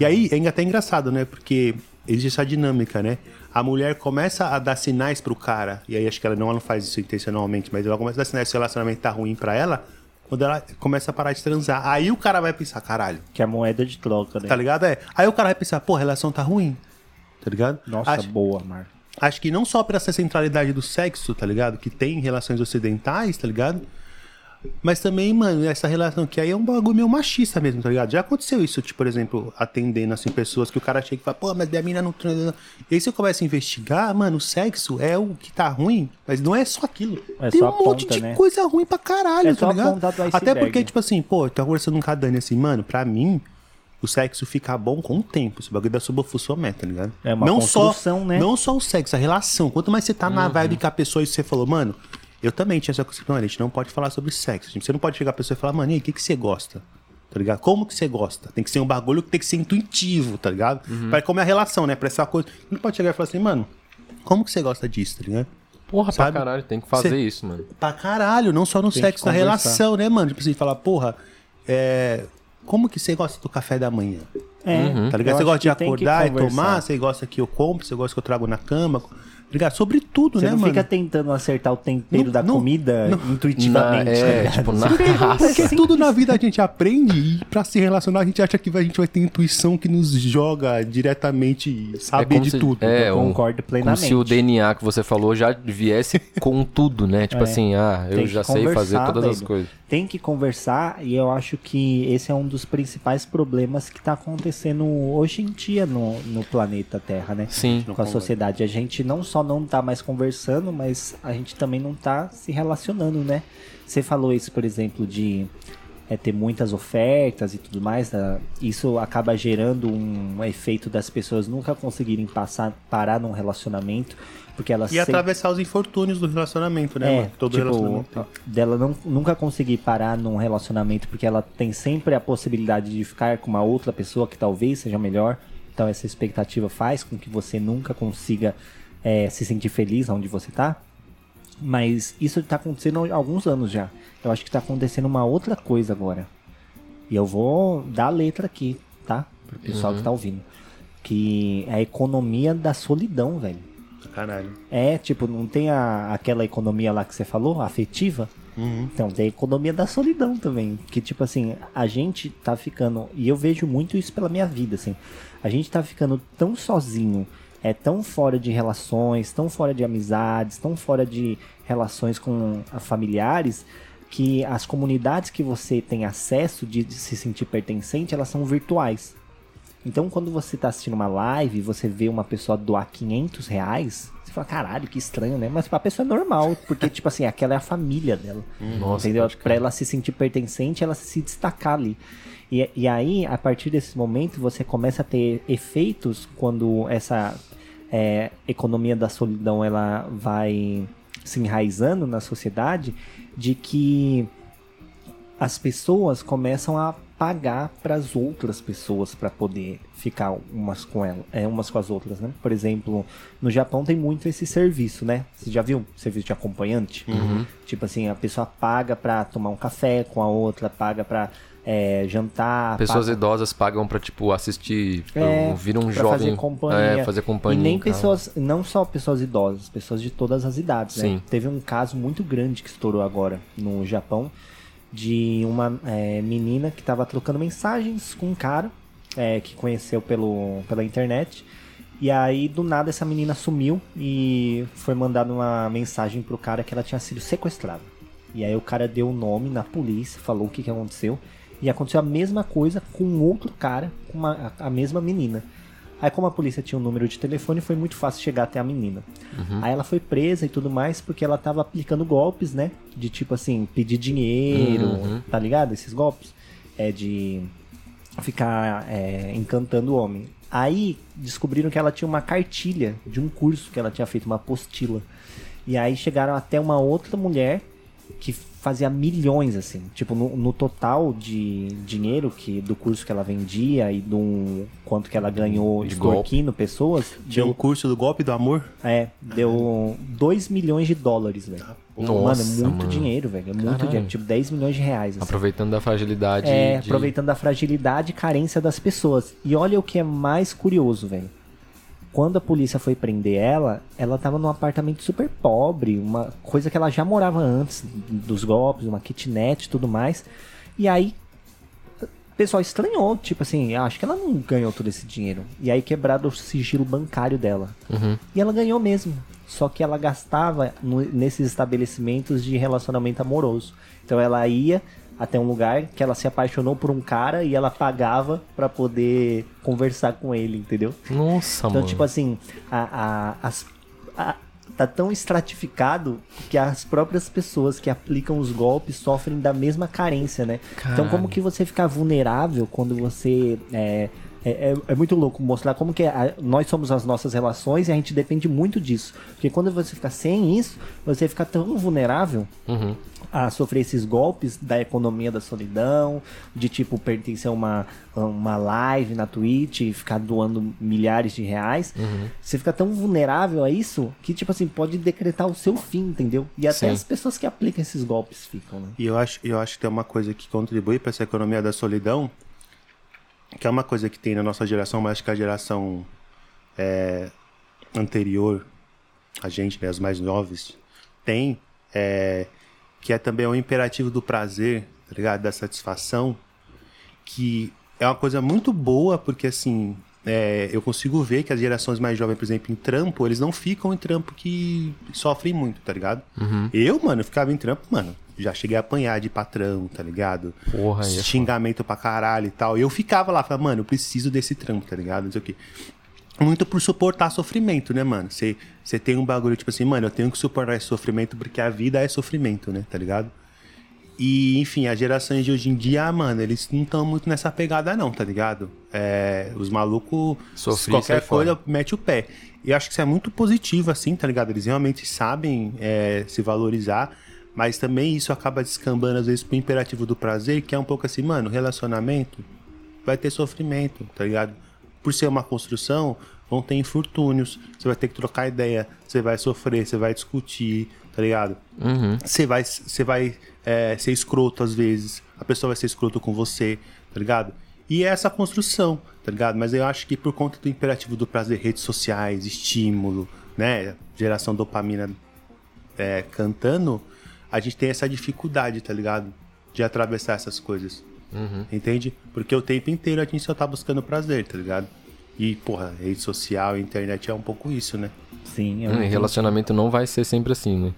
E aí é até engraçado, né? Porque existe essa dinâmica, né? A mulher começa a dar sinais pro cara, e aí acho que ela não, ela não faz isso intencionalmente, mas ela começa a dar sinais que o relacionamento tá ruim pra ela, quando ela começa a parar de transar. Aí o cara vai pensar, caralho, Que é a moeda de troca, né? tá ligado? É. Aí o cara vai pensar, pô, a relação tá ruim. Tá ligado? Nossa, acho, boa, Marco. acho que não só por essa centralidade do sexo, tá ligado? Que tem em relações ocidentais, tá ligado? Mas também, mano, essa relação que aí é um bagulho meio machista mesmo, tá ligado? Já aconteceu isso, tipo, por exemplo, atendendo assim pessoas que o cara chega e fala, pô, mas minha mina não. transa." E aí você começa a investigar, mano, o sexo é o que tá ruim, mas não é só aquilo. É Tem só um monte ponta, de né? coisa ruim pra caralho, É tá ligado? Até porque, tipo assim, pô, eu tô conversando com a Dani assim, mano, pra mim, o sexo fica bom com o tempo. Esse bagulho da subofusomé, tá ligado? É uma não construção, só, né? Não só o sexo, a relação. Quanto mais você tá na vibe com a pessoa e você falou, mano, eu também tinha essa concepção, a gente não pode falar sobre sexo. Você não pode chegar a pessoa e falar, mano, e aí, o que, que você gosta? Tá ligado? Como que você gosta? Tem que ser um bagulho que tem que ser intuitivo, tá ligado? Pra como é a relação, né? Pra essa coisa. Você não pode chegar e falar assim, mano, como que você gosta disso, tá ligado? Porra, Sabe? pra caralho, tem que fazer Cê- isso, mano. Pra caralho, não só no Tem sexo, na relação, né, mano? Tipo assim, falar, porra, é. Como que você gosta do café da manhã? É, Tá ligado? eu Você gosta de acordar e tomar, você gosta que eu compro, você gosta que eu trago na cama. Ligado? Sobre tudo, Você né, não mano? fica tentando acertar o tempero Não, da não, comida Na, intuitivamente. tá é, ligado? tipo, na Porque raça. tudo na vida a gente aprende e pra se relacionar a gente acha que a gente vai ter intuição que nos joga diretamente e saber como de se- tudo. é, Eu concordo Como plenamente. se o DNA que você falou já viesse (laughs) com tudo, né? Tipo É. assim, ah, eu Tem já sei fazer todas as coisas. Tem que conversar e eu acho que esse é um dos principais problemas que tá acontecendo hoje em dia no, no planeta Terra, né? Sim. Com a sociedade. A gente não só não tá mais conversando, mas a gente também não tá se relacionando, né? Você falou isso, por exemplo, de é, ter muitas ofertas e tudo mais. né? Isso acaba gerando um efeito das pessoas nunca conseguirem passar, parar num relacionamento, porque elas E sempre- atravessar os infortúnios do relacionamento, né, é? Todo tipo, relacionamento. dela não, nunca conseguir parar num relacionamento porque ela tem sempre a possibilidade de ficar com uma outra pessoa que talvez seja melhor. Então essa expectativa faz com que você nunca consiga é, se sentir feliz onde você tá. Mas isso está acontecendo há alguns anos já. Eu acho que está acontecendo uma outra coisa agora. E eu vou dar a letra aqui, tá? Pro pessoal que tá ouvindo. Que é a economia da solidão, velho. Caralho. É, tipo, não tem a, aquela economia lá que você falou, afetiva? Então, tem a economia da solidão também. Que, tipo assim, a gente tá ficando. E eu vejo muito isso pela minha vida, assim. A gente tá ficando tão sozinho, é tão fora de relações, tão fora de amizades, tão fora de relações com a familiares, que as comunidades que você tem acesso de, de se sentir pertencente, elas são virtuais. Então, quando você tá assistindo uma live e você vê uma pessoa doar 500 reais, você fala, caralho, que estranho, né? Mas pra pessoa é normal, porque, tipo assim, aquela é a família dela. Nossa, entendeu? Pra ela se sentir pertencente, ela se destacar ali. E, e aí, a partir desse momento, você começa a ter efeitos quando essa é, economia da solidão ela vai se enraizando na sociedade, de que as pessoas começam a pagar para as outras pessoas para poder ficar umas com ela, é, umas com as outras, né? Por exemplo, no Japão tem muito esse serviço, né? Você já viu serviço de acompanhante? Tipo assim, a pessoa paga para tomar um café com a outra, paga para jantar, Pessoas paga... idosas pagam pra, tipo, assistir, É, ouvir um jovem. fazer companhia. É, fazer companhia. E nem pessoas, não só pessoas idosas, pessoas de todas as idades, né? Sim. Teve um caso muito grande que estourou agora no Japão de uma é, menina que estava trocando mensagens com um cara é, que conheceu pelo, pela internet. E aí, do nada, essa menina sumiu e foi mandada uma mensagem pro cara que ela tinha sido sequestrada. E aí o cara deu o nome na polícia, falou o que, que aconteceu. E aconteceu a mesma coisa com outro cara, com uma- a a mesma menina. Aí, como a polícia tinha um número de telefone, foi muito fácil chegar até a menina. Aí ela foi presa e tudo mais porque ela tava aplicando golpes, né? De tipo assim, pedir dinheiro, tá ligado? Esses golpes. É de ficar é, encantando o homem. Aí descobriram que ela tinha uma cartilha de um curso que ela tinha feito, uma apostila. E aí chegaram até uma outra mulher que fazia milhões, assim. Tipo, no, no total de dinheiro que do curso que ela vendia e do quanto que ela ganhou De extorquindo pessoas, Tinha um deu, curso do golpe do amor? é, deu 2 milhões de dólares, velho. mano, é Nossa, muito mano. dinheiro, velho. É muito Caralho. dinheiro. Tipo, 10 milhões de reais. assim. Aproveitando da fragilidade. É, de- aproveitando a fragilidade e carência das pessoas. E olha o que é mais curioso, velho. Quando a polícia foi prender ela, ela tava num apartamento super pobre, uma coisa que ela já morava antes dos golpes, uma kitnet e tudo mais. E aí, o pessoal estranhou, tipo assim, acho que ela não ganhou todo esse dinheiro. E aí quebraram o sigilo bancário dela. E ela ganhou mesmo. Só que ela gastava no- nesses estabelecimentos de relacionamento amoroso. Então ela ia até um lugar que ela se apaixonou por um cara e ela pagava pra poder conversar com ele, entendeu? Nossa, Então, mano. tipo assim, a, a- as, a- tá tão estratificado que as próprias pessoas que aplicam os golpes sofrem da mesma carência, né? Então, como Caralho. que você fica vulnerável quando você. É, é, é- é muito louco mostrar como que a- nós somos as nossas relações e a gente depende muito disso. Porque quando você fica sem isso, você fica tão vulnerável Uhum. A sofrer esses golpes da economia da solidão, de tipo pertencer a uma, uma live na Twitch e ficar doando milhares de reais. Uhum. Você fica tão vulnerável a isso que, tipo assim, pode decretar o seu fim, entendeu? E até Sim. as pessoas que aplicam esses golpes ficam, né? E eu acho, eu acho que tem uma coisa que contribui para essa economia da solidão, que é uma coisa que tem na nossa geração, mas acho que a geração é, anterior a gente, né, os mais novos, tem, é, que é também o imperativo do prazer, tá ligado? Da satisfação, que é uma coisa muito boa, porque assim, é, eu consigo ver que as gerações mais jovens, por exemplo, em trampo, eles não ficam em trampo que sofrem muito, tá ligado? Eu, mano, ficava em trampo, mano, já cheguei a apanhar de patrão, tá ligado? Porra, é Xingamento pra caralho e tal. E eu ficava lá, falava, mano, eu preciso desse trampo, tá ligado? Não sei o quê. Muito por suportar sofrimento, né, mano? Você tem um bagulho tipo assim, mano, eu tenho que suportar esse sofrimento porque a vida é sofrimento, né, tá ligado? E, enfim, as gerações de hoje em dia, mano, eles não estão muito nessa pegada, não, tá ligado? É, os malucos, Sofrer e qualquer sai coisa, fora. mete o pé. E eu acho que isso é muito positivo, assim, tá ligado? Eles realmente sabem é, se valorizar, mas também isso acaba descambando, às vezes, pro imperativo do prazer, que é um pouco assim, mano, relacionamento vai ter sofrimento, tá ligado? Por ser uma construção, vão ter infortúnios, você vai ter que trocar ideia, você vai sofrer, você vai discutir, tá ligado? Você vai, você vai é, ser escroto às vezes, a pessoa vai ser escroto com você, tá ligado? E é essa construção, tá ligado? Mas eu acho que por conta do imperativo do prazer, redes sociais, estímulo, né? Geração dopamina é, cantando, a gente tem essa dificuldade, tá ligado? De atravessar essas coisas. Entende? Porque o tempo inteiro a gente só tá buscando prazer, tá ligado? E, porra, rede social, internet é um pouco isso, né? Sim, é Hum, muito- e relacionamento não vai ser sempre assim, né?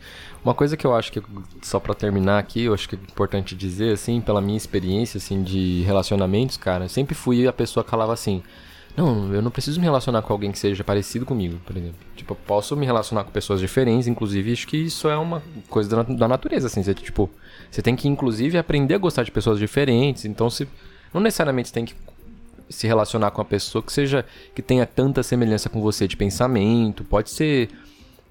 Uma coisa que eu acho que, só pra terminar aqui, eu acho que é importante dizer, assim, pela minha experiência, assim, de relacionamentos, cara, eu sempre fui a pessoa que falava assim, não, eu não preciso me relacionar com alguém que seja parecido comigo, por exemplo. Tipo, eu posso me relacionar com pessoas diferentes, inclusive, acho que isso é uma coisa da, da natureza, assim, você, tipo, você tem que, inclusive, aprender a gostar de pessoas diferentes, então, se, não necessariamente você tem que se relacionar com uma pessoa que seja que tenha tanta semelhança com você de pensamento, pode ser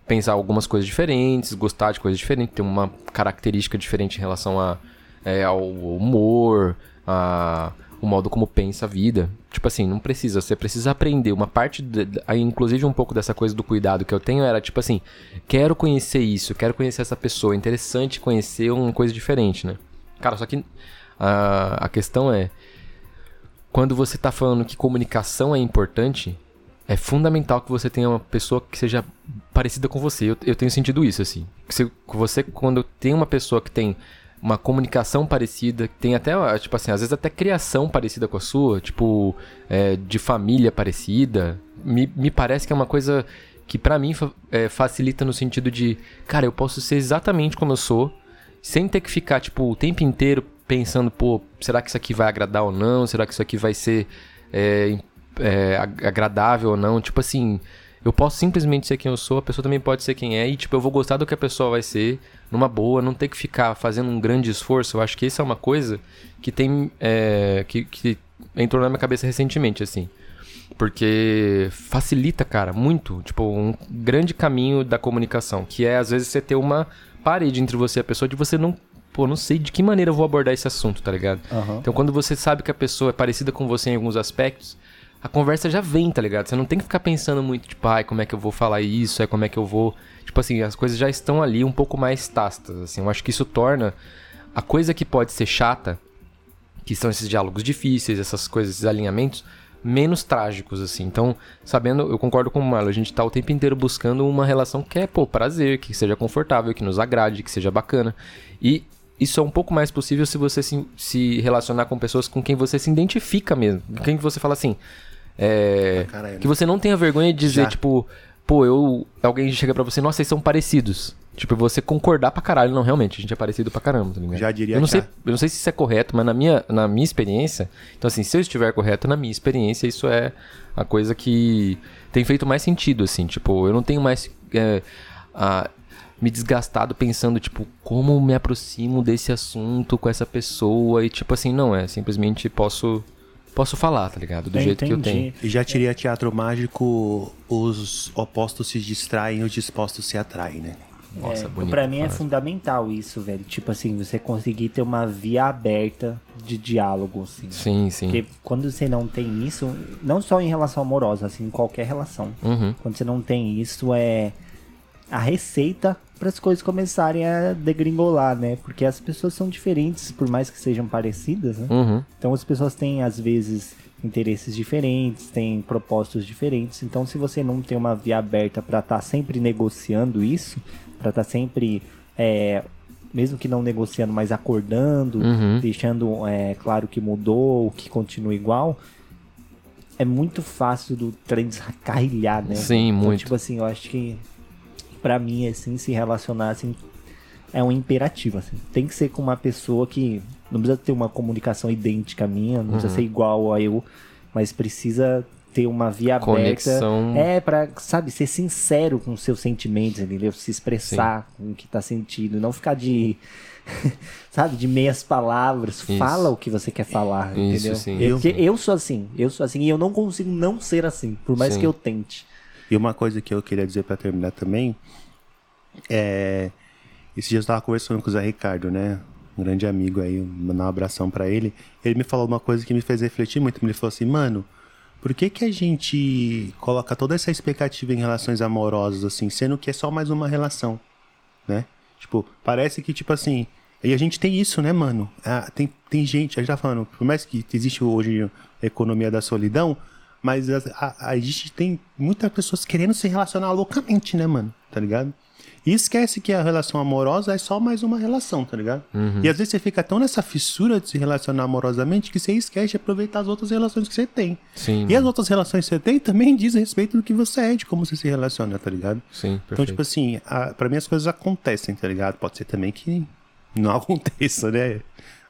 pensar algumas coisas diferentes, gostar de coisas diferentes, ter uma característica diferente em relação a, é, ao humor, a o modo como pensa a vida. Tipo assim, não precisa, você precisa aprender. Uma parte, de- inclusive um pouco dessa coisa do cuidado que eu tenho era tipo assim, quero conhecer isso, quero conhecer essa pessoa, é interessante conhecer uma coisa diferente, né? Cara, só que a, a questão é, quando você tá falando que comunicação é importante, é fundamental que você tenha uma pessoa que seja parecida com você. Eu, eu tenho sentido isso, assim. Se- você, quando tem uma pessoa que tem uma comunicação parecida, tem até, tipo assim, às vezes até criação parecida com a sua, tipo, é, de família parecida, me, me parece que é uma coisa que pra mim é, facilita no sentido de, cara, eu posso ser exatamente como eu sou, sem ter que ficar, tipo, o tempo inteiro pensando, pô, será que isso aqui vai agradar ou não? Será que isso aqui vai ser é, é, ag- agradável ou não? Tipo assim, eu posso simplesmente ser quem eu sou, a pessoa também pode ser quem é, e tipo, eu vou gostar do que a pessoa vai ser, numa boa, não ter que ficar fazendo um grande esforço. Eu acho que isso é uma coisa que tem. é, que, que entrou na minha cabeça recentemente, assim. Porque facilita, cara, muito. Tipo, um grande caminho da comunicação. Que é, às vezes, você ter uma parede entre você e a pessoa de você não. Pô, não sei de que maneira eu vou abordar esse assunto, tá ligado? Aham. Então, quando você sabe que a pessoa é parecida com você em alguns aspectos, a conversa já vem, tá ligado? Você não tem que ficar pensando muito, tipo, ai, como é que eu vou falar isso, é como é que eu vou. Tipo assim, as coisas já estão ali um pouco mais tácitas, assim. Eu acho que isso torna a coisa que pode ser chata, que são esses diálogos difíceis, essas coisas, esses alinhamentos, menos trágicos, assim. Então, sabendo, eu concordo com o Marlon, a gente tá o tempo inteiro buscando uma relação que é, pô, prazer, que seja confortável, que nos agrade, que seja bacana. E isso é um pouco mais possível se você se, se relacionar com pessoas com quem você se identifica mesmo. Com quem você fala assim. É, Ah, que você não tenha vergonha de dizer, Já. tipo, pô, eu. Alguém chega pra você, nossa, vocês são parecidos. Tipo, você concordar pra caralho. Não, realmente, a gente é parecido pra caramba, tá ligado? Já diria eu não sei. Eu não sei se isso é correto, mas na minha, na minha experiência. Então, assim, se eu estiver correto, na minha experiência, isso é a coisa que tem feito mais sentido, assim. Tipo, eu não tenho mais. é, a- me desgastado pensando, tipo, como me aproximo desse assunto com essa pessoa. E, tipo, assim, não é. Simplesmente posso. Posso falar, tá ligado? Do Eu jeito que eu entendi. tenho. E já teria teatro mágico, os opostos se distraem, os dispostos se atraem, né? Nossa, É, bonito. pra mim é frase. fundamental isso, velho. Tipo assim, você conseguir ter uma via aberta de diálogo, assim. Sim, sim. Porque quando você não tem isso, não só em relação amorosa, assim, em qualquer relação. Uhum. Quando você não tem isso, é. A receita para as coisas começarem a degringolar, né? Porque as pessoas são diferentes, por mais que sejam parecidas, né? Uhum. Então as pessoas têm às vezes interesses diferentes, têm propósitos diferentes. Então se você não tem uma via aberta para estar sempre negociando isso, para estar sempre é, mesmo que não negociando, mas acordando, Uhum. deixando é, claro que mudou, que continua igual, é muito fácil do trem descarrilhar, né? Sim, então, muito. Tipo assim, eu acho que pra mim, assim, se relacionar, assim, é um imperativo, assim. Tem que ser com uma pessoa que não precisa ter uma comunicação idêntica à minha, não precisa Uhum. ser igual a eu, mas precisa ter uma via Conexão. aberta. É, pra, sabe, ser sincero com os seus sentimentos, entendeu? Se expressar com o que tá sentindo, não ficar de. (laughs) sabe, de meias palavras. Isso. Fala o que você quer falar, Isso, entendeu? sim. Eu, porque eu sou assim, eu sou assim, e eu não consigo não ser assim, por mais Sim. que eu tente. E uma coisa que eu queria dizer pra terminar também é. Esses dias eu tava conversando com o Zé Ricardo, né? Um grande amigo aí, mandar um abração pra ele. Ele me falou uma coisa que me fez refletir muito. Ele falou assim, mano, por que que a gente coloca toda essa expectativa em relações amorosas, assim, sendo que é só mais uma relação, né? Tipo, parece que, tipo assim. E a gente tem isso, né, mano? Ah, tem, tem gente, a gente tá falando, por mais que existe hoje a economia da solidão, mas a, a, a gente tem muitas pessoas querendo se relacionar loucamente, né, mano? Tá ligado? E esquece que a relação amorosa é só mais uma relação, tá ligado? E às vezes você fica tão nessa fissura de se relacionar amorosamente que você esquece de aproveitar as outras relações que você tem. Sim. E as outras relações que você tem também diz respeito do que você é, de como você se relaciona, tá ligado? Sim, Então, perfeito. tipo assim, a, pra mim as coisas acontecem, tá ligado? Pode ser também que não (laughs) aconteça, né?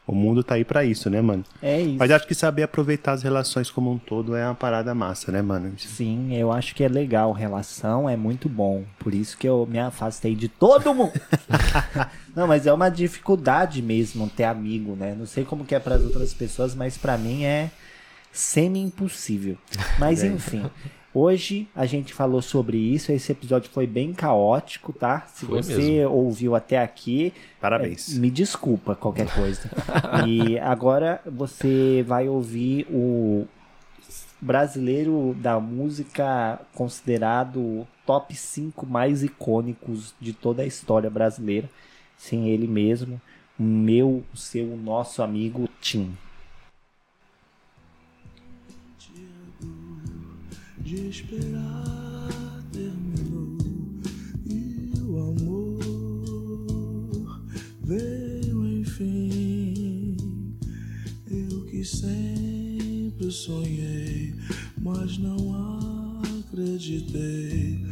O mundo tá aí pra isso, né, mano? É isso. Mas acho que saber aproveitar as relações como um todo é uma parada massa, né, mano? Sim, eu acho que é legal. Relação é muito bom. Por isso que eu me afastei de todo mundo. (laughs) (laughs) Não, mas é uma dificuldade mesmo ter amigo, né? Não sei como que é para as outras pessoas, mas pra mim é semi-impossível. Mas (laughs) enfim, hoje a gente falou sobre isso. Esse episódio foi bem caótico, tá? Se Foi você mesmo. ouviu até aqui, Parabéns. é, me desculpa qualquer coisa. (laughs) e agora você vai ouvir o brasileiro da música considerado top 5 mais icônicos de toda a história brasileira. Sim, ele mesmo, o meu, o seu, o nosso amigo Tim. De esperar terminou e o amor veio enfim. Eu que sempre sonhei, mas não acreditei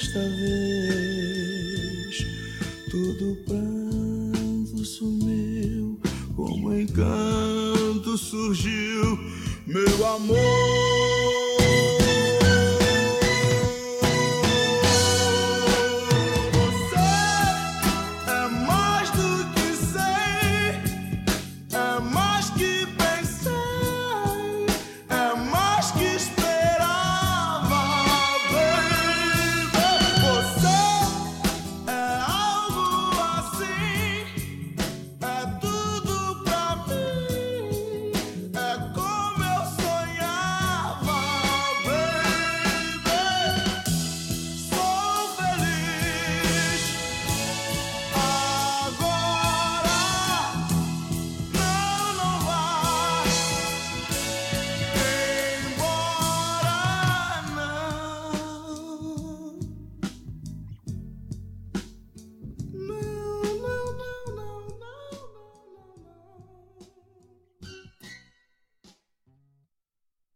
mas desta